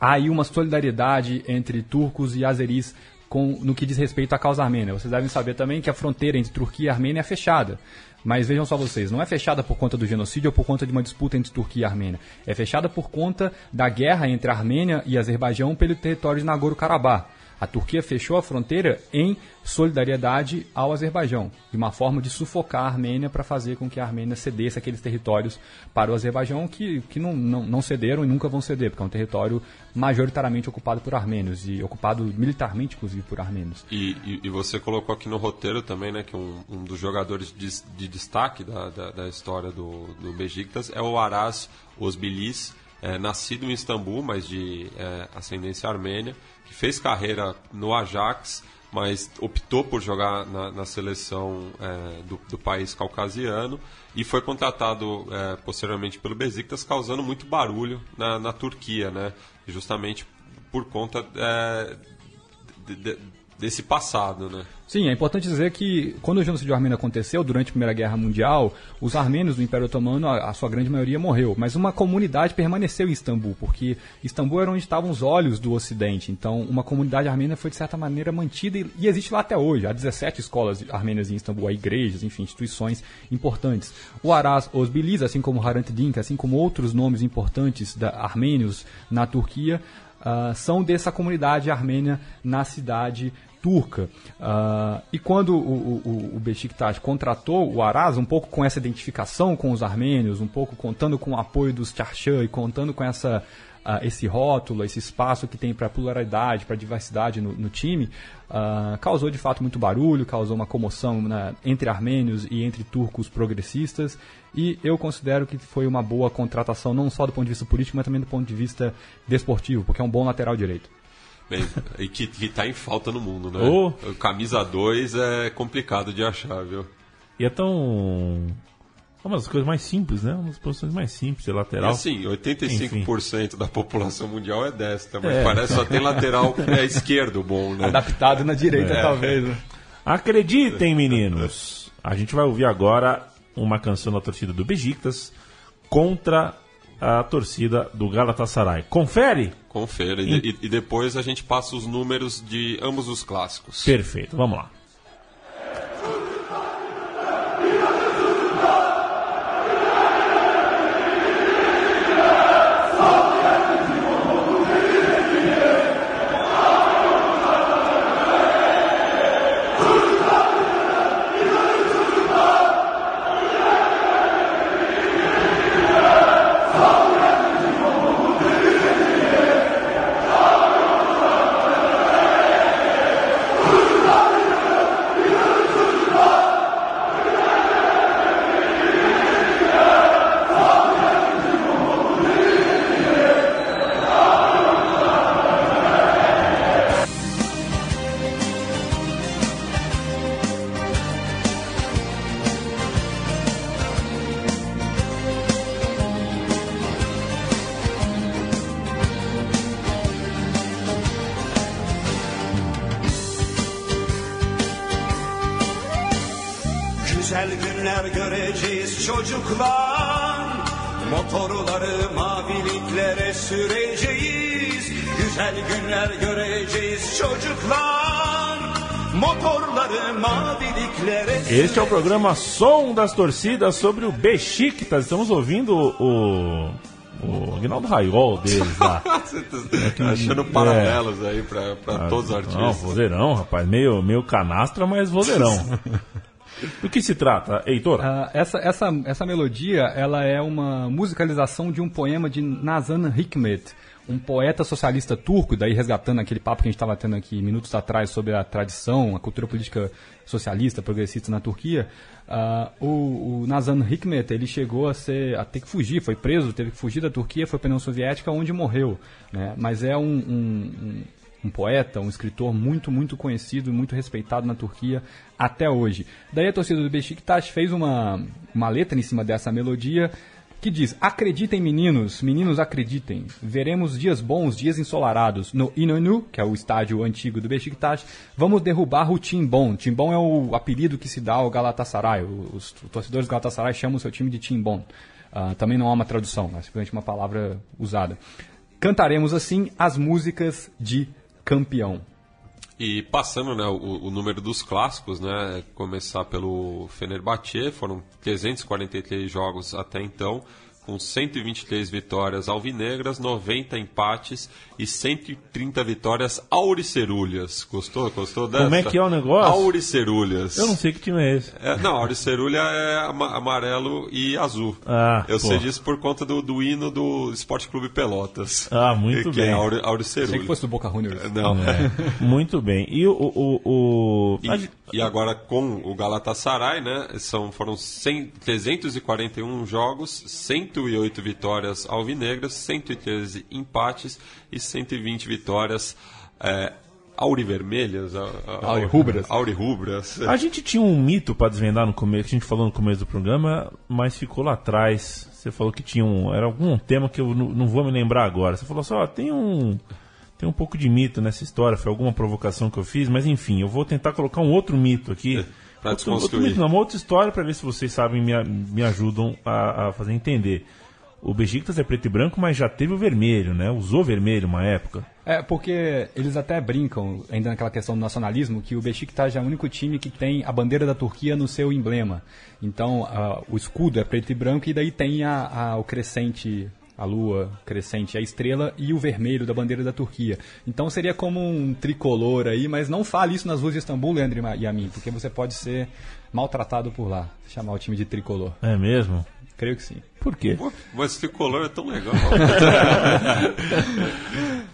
há aí uma solidariedade entre turcos e azeris com, no que diz respeito à causa armênia. Vocês devem saber também que a fronteira entre Turquia e Armênia é fechada. Mas vejam só vocês, não é fechada por conta do genocídio ou por conta de uma disputa entre Turquia e Armênia. É fechada por conta da guerra entre Armênia e Azerbaijão pelo território de Nagorno-Karabakh. A Turquia fechou a fronteira em solidariedade ao Azerbaijão, de uma forma de sufocar a Armênia para fazer com que a Armênia cedesse aqueles territórios para o Azerbaijão, que, que não, não, não cederam e nunca vão ceder, porque é um território majoritariamente ocupado por armênios e ocupado militarmente, inclusive, por armênios. E, e- e você colocou aqui no roteiro também, né, que um, um dos jogadores de, de destaque da, da, da história do, do Besiktas é o Aras Osbilis, é, nascido em Istambul, mas de é, ascendência armênia, que fez carreira no Ajax, mas optou por jogar na, na seleção é, do, do país caucasiano e foi contratado é, posteriormente pelo Besiktas, causando muito barulho na, na Turquia, né, justamente por conta é, de- de- desse passado, né? Sim, é importante dizer que quando o genocídio armênio aconteceu, durante a Primeira Guerra Mundial, os armênios do Império Otomano, a, a sua grande maioria morreu. Mas uma comunidade permaneceu em Istambul, porque Istambul era onde estavam os olhos do Ocidente. Então, uma comunidade armênia foi, de certa maneira, mantida e, e existe lá até hoje. Há 17 escolas armênias em Istambul, há igrejas, enfim, instituições importantes. O Aras Osbilis, assim como Harant Dink, assim como outros nomes importantes da, armênios na Turquia, ah, são dessa comunidade armênia na cidade turca. Ah, e quando o, o, o Beşiktaş contratou o Aras, um pouco com essa identificação com os armênios, um pouco contando com o apoio dos Charchan e contando com essa, ah, esse rótulo, esse espaço que tem para pluralidade, para diversidade no, no time, ah, causou de fato muito barulho, causou uma comoção né, entre armênios e entre turcos progressistas. E eu considero que foi uma boa contratação, não só do ponto de vista político, mas também do ponto de vista desportivo, porque é um bom lateral direito. Bem, e que, que tá em falta no mundo, né? Oh. O Camisa 2 é complicado de achar, viu? E é tão. É uma das coisas mais simples, né? Uma das posições mais simples de E lateral. assim, 85% da população mundial é desta, mas É. parece que só tem lateral *laughs* é, esquerdo bom, né? Adaptado na direita, É. talvez. né? Acreditem, meninos! A gente vai ouvir agora uma canção da torcida do Besiktas contra a torcida do Galatasaray. Confere? Confere. E, de- e depois a gente passa os números de ambos os clássicos. Perfeito, vamos lá. Este é o programa Som das Torcidas sobre o Besiktas. Estamos ouvindo o O Aguinaldo Raiol deles lá. *laughs* Você tá achando paralelos aí pra, pra todos os Não, artistas. vozeirão, rapaz. Meio, meio canastra, mas vozeirão. *laughs* Do que se trata, Heitor? Ah, essa, essa, essa melodia ela é uma musicalização de um poema de Nazan Hikmet, um poeta socialista turco, daí resgatando aquele papo que a gente estava tendo aqui minutos atrás sobre a tradição, a cultura política socialista, progressista na Turquia. Ah, o, o Nazan Hikmet ele chegou a, ser, a ter que fugir, foi preso, teve que fugir da Turquia, foi para a União Soviética, onde morreu. Né? Mas é um- um- um um poeta, um escritor muito, muito conhecido, muito respeitado na Turquia até hoje. Daí a torcida do Beşiktaş fez uma, uma letra em cima dessa melodia que diz: Acreditem, meninos, meninos acreditem. Veremos dias bons, dias ensolarados. No Inonu, que é o estádio antigo do Beşiktaş, vamos derrubar o Timbom. Timbom é o apelido que se dá ao Galatasaray. Os, torcedores do Galatasaray chamam o seu time de Timbom. Ah, também não há uma tradução, é simplesmente uma palavra usada. Cantaremos assim as músicas de campeão. E passando né, o, o número dos clássicos, né, começar pelo Fenerbahçe, foram 343 jogos até então, com 123 vitórias alvinegras, 90 empates e 130 vitórias auricerulhas. Gostou? Gostou dessa? Como é que é o negócio? Auricerulhas. Eu não sei que time é esse. É, não, auricerulha é ama- amarelo e azul. Ah, Eu pô. sei disso por conta do, do hino do Esporte Clube Pelotas. Ah, muito que bem. é auri, Achei que auricerulha. fosse do Boca Juniors. Não, É, muito bem. E o. o, o, E, e agora com o Galatasaray, né? São, foram 100, 341 jogos, 108 vitórias alvinegras, 113 empates e 120 vitórias é, aurivermelhas. a- a- Aurirrubras. Aurirrubras. A gente tinha um mito para desvendar no começo, que a gente falou no começo do programa, mas ficou lá atrás. Você falou que tinha um. Era algum tema que eu não, vou me lembrar agora. Você falou só, tem um. Tem um pouco de mito nessa história, foi alguma provocação que eu fiz, mas enfim, eu vou tentar colocar um outro mito aqui. Pra *laughs* outro desconstruir. não, uma outra história para ver se vocês sabem me, me ajudam a, a fazer entender. O Besiktas é preto e branco, mas já teve o vermelho, né? Usou vermelho uma época. É, porque eles até brincam, ainda naquela questão do nacionalismo, que o Beşiktaş é o único time que tem a bandeira da Turquia no seu emblema. Então, ah, o escudo é preto e branco e daí tem a, a- o crescente, a lua crescente, a estrela e o vermelho da bandeira da Turquia. Então seria como um tricolor aí, mas não fale isso nas ruas de Istambul, Leandro e e a mim, porque você pode ser maltratado por lá, chamar o time de tricolor. É mesmo? Creio que sim. Por quê? Pô, Mas esse tricolor é tão legal. *laughs*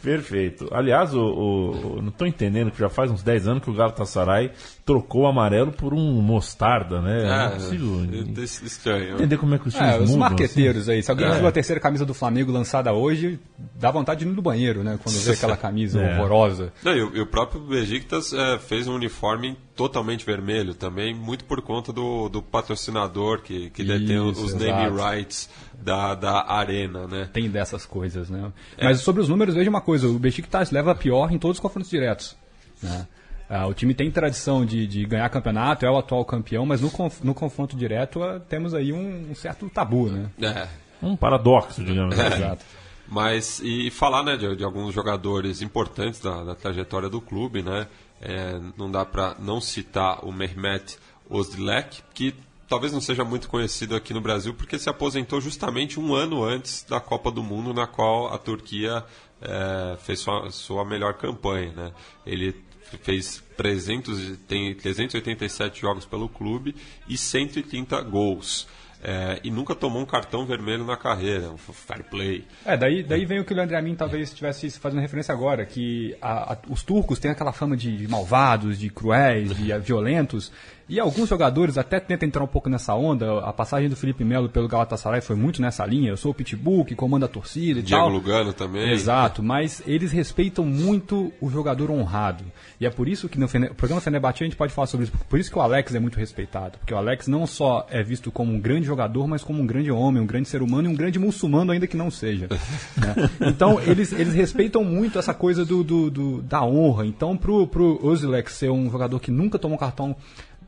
Perfeito. Aliás, o, o- o- não estou entendendo que já faz uns 10 anos que o Galatasaray trocou o amarelo por um mostarda, né? não é É, possível é estranho. entender como é que os times É, os mudam. marqueteiros aí. Se alguém É. viu a terceira camisa do Flamengo lançada hoje, dá vontade de ir no banheiro, né? Quando vê aquela camisa *laughs* É. horrorosa. Não, e, o, e o próprio Besiktas é, fez um uniforme totalmente vermelho também, muito por conta do, do patrocinador que, que detém os name exato. rights da, da arena, né? Tem dessas coisas, né? Mas sobre os números, veja uma coisa. O Besiktas leva a pior em todos os confrontos diretos. né? Ah, o time tem tradição de, de ganhar campeonato, é o atual campeão, mas no, conf- no confronto direto ah, temos aí um, um certo tabu, né? É, Um paradoxo, digamos assim. Exato. Mas, e falar né, de, de alguns jogadores importantes da, da trajetória do clube, né? É, não dá para não citar o Mehmet Ozdilek, que talvez não seja muito conhecido aqui no Brasil, porque se aposentou justamente um ano antes da Copa do Mundo, na qual a Turquia é, fez sua, sua melhor campanha. Né? Ele fez 300, e- tem 387 jogos pelo clube e 130 gols. É, e nunca tomou um cartão vermelho na carreira, um fair play. É, daí, daí vem o que o Leandro Amin talvez estivesse fazendo referência agora, que a- a- os turcos têm aquela fama de, de malvados, de cruéis, de violentos, e alguns jogadores até tentam entrar um pouco nessa onda. A passagem do Felipe Melo pelo Galatasaray foi muito nessa linha. Eu sou o Pitbull que comanda a torcida e Diego tal. Lugano também. Exato, mas eles respeitam muito o jogador honrado. E é por isso que no Fene- programa Fenerbahçe a gente pode falar sobre isso. Por isso que o Alex é muito respeitado. Porque o Alex não só é visto como um grande jogador, mas como um grande homem, um grande ser humano e um grande muçulmano, ainda que não seja. né? *laughs* Então, eles, eles respeitam muito essa coisa do, do- do- da honra. Então, pro, pro Ozilek ser um jogador que nunca tomou cartão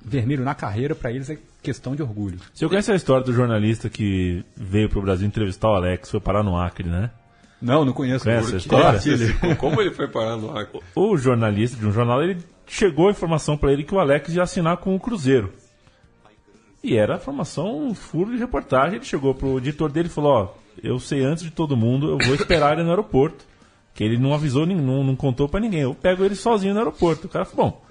vermelho na carreira, para eles é questão de orgulho. Você conhece a história do jornalista que veio pro Brasil entrevistar o Alex, foi parar no Acre, né? Não, não conheço. Conhece a história? *laughs* Como ele foi parar no Acre? O jornalista de um jornal, ele chegou a informação para ele que o Alex ia assinar com o Cruzeiro. E era a informação um furo de reportagem. Ele chegou pro editor dele e falou: Ó, eu sei antes de todo mundo, eu vou esperar ele no aeroporto. Que ele não avisou, não, não contou pra ninguém. Eu pego ele sozinho no aeroporto. O cara falou, bom,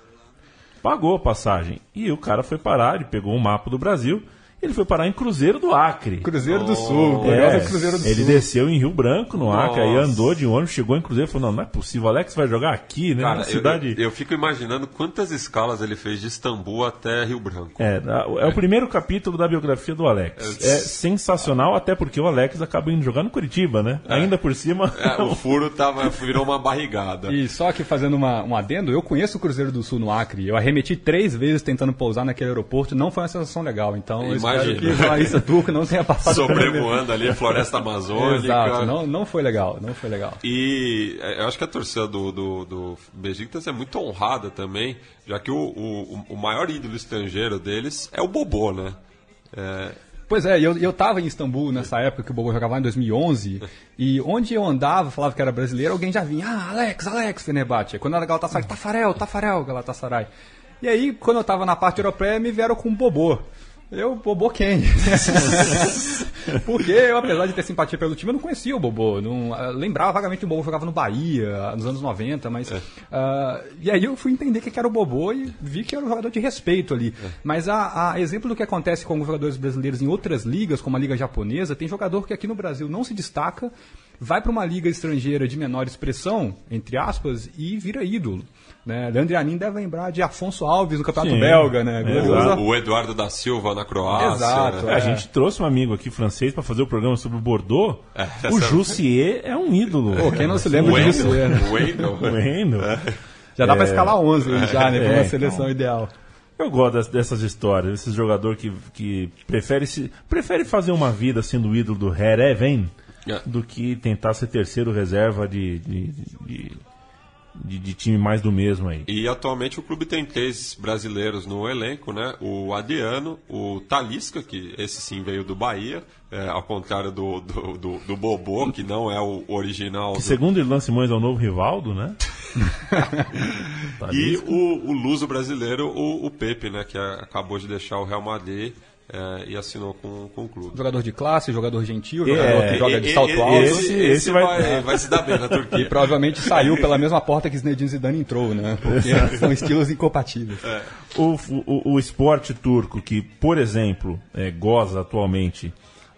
pagou a passagem. E o cara foi parar, ele pegou um mapa do Brasil, ele foi parar em Cruzeiro do Acre. Cruzeiro do Sul, É, Cruzeiro do ele Sul. desceu em Rio Branco, no Acre, aí andou de ônibus, chegou em Cruzeiro e falou, não, não é possível, o Alex vai jogar aqui, né? Cara, na eu- cidade... eu, eu fico imaginando quantas escalas ele fez de Istambul até Rio Branco. É, é o primeiro capítulo da biografia do Alex. É sensacional, até porque o Alex acaba indo jogar no Curitiba, né? Ainda por cima. É, o furo tava, virou uma barrigada. E só que fazendo uma, um adendo, eu conheço o Cruzeiro do Sul no Acre. Eu arremeti três vezes tentando pousar naquele aeroporto. Não foi uma sensação legal. Então eu Imagina. que Larissa Turco não tenha passado Sobrevoando ali a floresta amazônica. Exato, não, não foi legal, não foi legal. E é, eu acho que a torcida do, do, do Besiktas é muito honrada também, já que o, o, o maior ídolo estrangeiro deles é o Bobô, né? É, Pois é, eu, eu tava em Istambul nessa época que o Bobo jogava em 2011, e onde eu andava, falava que era brasileiro, alguém já vinha, ah, Alex, Alex, Fenerbahçe. Quando era Galatasaray, Tafarel, Tafarel, Galatasaray. E aí, quando eu tava na parte europeia, me vieram com o Bobô. Eu, Bobô quem? *laughs* Porque eu, apesar de ter simpatia pelo time, eu não conhecia o Bobô. Não, ah, lembrava vagamente que o Bobô jogava no Bahia, nos anos 90, mas... ah, e aí eu fui entender o que era o Bobô e vi que era um jogador de respeito ali. Mas a, a exemplo do que acontece com alguns jogadores brasileiros em outras ligas, como a liga japonesa, tem jogador que aqui no Brasil não se destaca, vai para uma liga estrangeira de menor expressão, entre aspas, e vira ídolo. Né? Leandro Anin deve lembrar de Afonso Alves no Campeonato Sim, Belga, né? Glorioso o, o Eduardo da Silva na Croácia. Exato, né? A gente trouxe um amigo aqui francês para fazer o programa sobre o Bordeaux. É, o Jussier é um ídolo. Pô, quem não se lembra Wendel, disso? né? Wendel. Vendo? Já dá pra escalar 11 aí já, né? É, uma seleção ideal. Eu gosto dessas histórias, esse jogador que, que prefere, se, prefere fazer uma vida sendo ídolo do Hereven É. do que tentar ser terceiro reserva de, de, de, de- de time mais do mesmo aí. E atualmente o clube tem três brasileiros no elenco, né? O Adriano, o Talisca, que esse sim veio do Bahia, é, ao contrário do, do, do, do Bobô, que não é o original. Que do- segundo Irlan Simões é o novo Rivaldo, né? *laughs* E o, o luso brasileiro, o, o Pepe, né? Que acabou de deixar o Real Madrid é, e assinou com, com o clube. Jogador de classe, jogador gentil, É, jogador que joga de E- salto e- alto. Esse, Esse- esse vai- vai, vai se dar bem na E Turquia. provavelmente saiu pela mesma porta que Zinedine Zidane entrou, né? Porque são estilos incompatíveis. O, o, o esporte turco, que, por exemplo, é, goza atualmente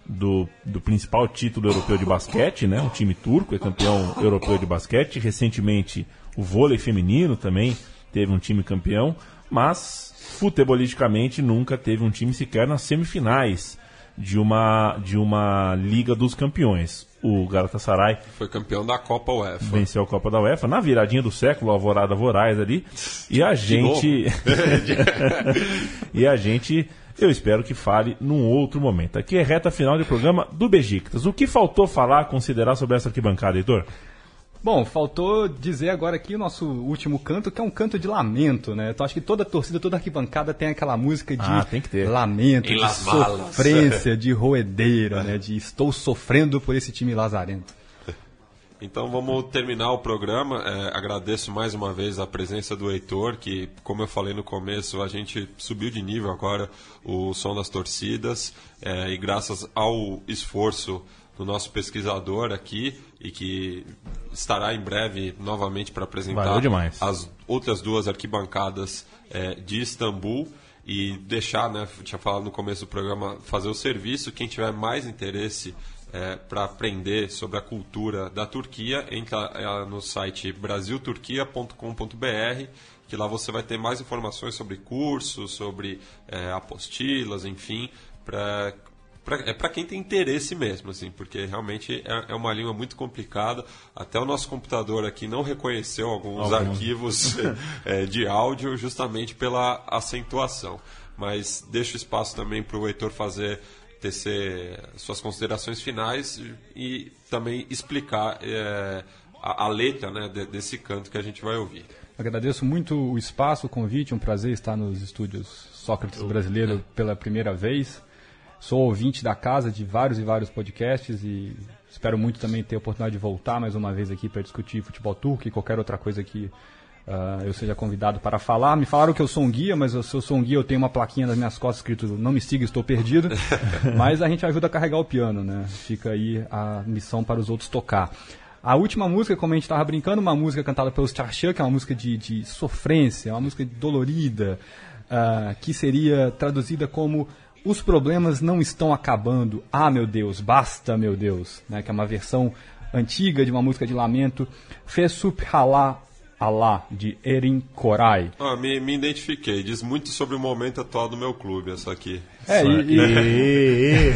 do, do principal título europeu de basquete, né? Um time turco é campeão europeu de basquete. Recentemente, o vôlei feminino também teve um time campeão, mas futebolisticamente nunca teve um time sequer nas semifinais de uma, de uma Liga dos Campeões. O Galatasaray Foi campeão da Copa UEFA. venceu a Copa da UEFA na viradinha do século, Alvorada Voraz ali. E a gente. *laughs* e a gente. Eu espero que fale num outro momento. Aqui é reta final de programa do Bejictas. O que faltou falar, considerar sobre essa arquibancada, Heitor? Bom, faltou dizer agora aqui o nosso último canto, que é um canto de lamento, né? Então acho que toda torcida, toda arquibancada tem aquela música de Ah, tem que ter. lamento, Em de sofrência, de roedeira, né? De estou sofrendo por esse time lazarento. Então vamos terminar o programa. É, agradeço mais uma vez a presença do Heitor, que, como eu falei no começo, a gente subiu de nível agora o som das torcidas. é, e graças ao esforço do nosso pesquisador aqui, e que estará em breve novamente para apresentar as outras duas arquibancadas é, de Istambul e deixar, né, tinha falado no começo do programa, fazer o serviço. Quem tiver mais interesse para aprender sobre a cultura da Turquia, entra é, no site brasilturquia.com.br, que lá você vai ter mais informações sobre cursos, sobre é, apostilas, enfim, para pra, é para quem tem interesse mesmo, assim, porque realmente é, é uma língua muito complicada. Até o nosso computador aqui não reconheceu alguns Alguns. arquivos *laughs* é, de áudio justamente pela acentuação. Mas deixo espaço também para o Heitor fazer tecer suas considerações finais e também explicar é, a, a letra né, de- desse canto que a gente vai ouvir. Agradeço muito o espaço, o convite, um prazer estar nos estúdios Sócrates Brasileiro pela primeira vez. Sou ouvinte da casa de vários e vários podcasts e espero muito também ter a oportunidade de voltar mais uma vez aqui para discutir futebol turco e qualquer outra coisa que ah, eu seja convidado para falar. Me falaram que eu sou um guia, mas eu- se eu sou um guia, eu tenho uma plaquinha nas minhas costas escrito Não me siga, estou perdido. *laughs* mas a gente ajuda a carregar o piano, né? Fica aí a missão para os outros tocar. A última música, como a gente estava brincando, uma música cantada pelos Charchan, que é uma música de, de sofrência, uma música dolorida, ah, que seria traduzida como Os problemas não estão acabando. Ah, meu Deus, basta, meu Deus. Né? Que é uma versão antiga de uma música de lamento. Fesup Halá Alá, de Erin Koray. Ah, me, me identifiquei. Diz muito sobre o momento atual do meu clube, essa aqui. É, e, e-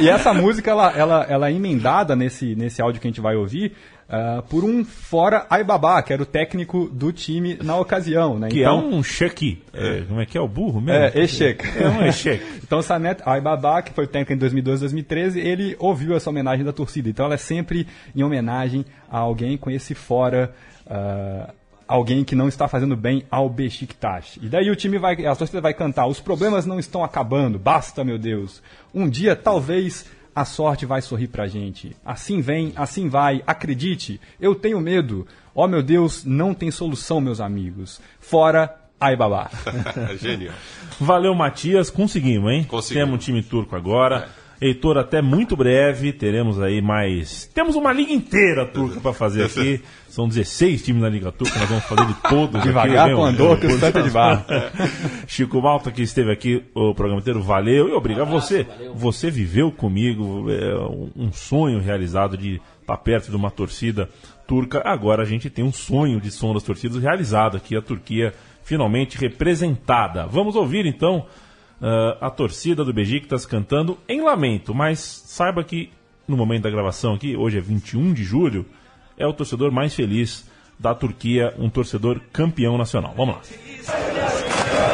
*laughs* e essa música ela, ela, ela é emendada nesse, nesse áudio que a gente vai ouvir ah, por um fora Aibabá, que era o técnico do time na ocasião. Né? Que então, é um cheque. É, como é que é o burro mesmo? É, Eshek. É um Eshek. *laughs* então, Sanet Aibabá, que foi o técnico em 2012 2013, ele ouviu essa homenagem da torcida. Então, ela é sempre em homenagem a alguém com esse fora. ah, alguém que não está fazendo bem ao Besiktas. E daí o time vai, a torcida vai cantar: os problemas não estão acabando, basta, meu Deus. Um dia, talvez, a sorte vai sorrir pra gente. Assim vem, assim vai, acredite, eu tenho medo. Oh, meu Deus, não tem solução, meus amigos. Fora Aibabá. *laughs* Genial. Valeu, Matias. Conseguimos, hein? Conseguimos. Temos um time turco agora. Heitor, até muito breve, teremos aí mais. Temos uma liga inteira turca para fazer aqui. *laughs* São 16 times na Liga Turca, nós vamos fazer de todos. Devagar aqui, com andor, que o santo é de barro. *laughs* Chico Malta, que esteve aqui o programa inteiro, valeu. E obrigado. Você, você viveu comigo é, um- um sonho realizado de estar perto de uma torcida turca. Agora a gente tem um sonho de som das torcidas realizado aqui, a Turquia finalmente representada. Vamos ouvir então ah, a torcida do Besiktas cantando em lamento, mas saiba que no momento da gravação aqui, hoje é 21 de julho, é o torcedor mais feliz da Turquia, um torcedor campeão nacional. Vamos lá.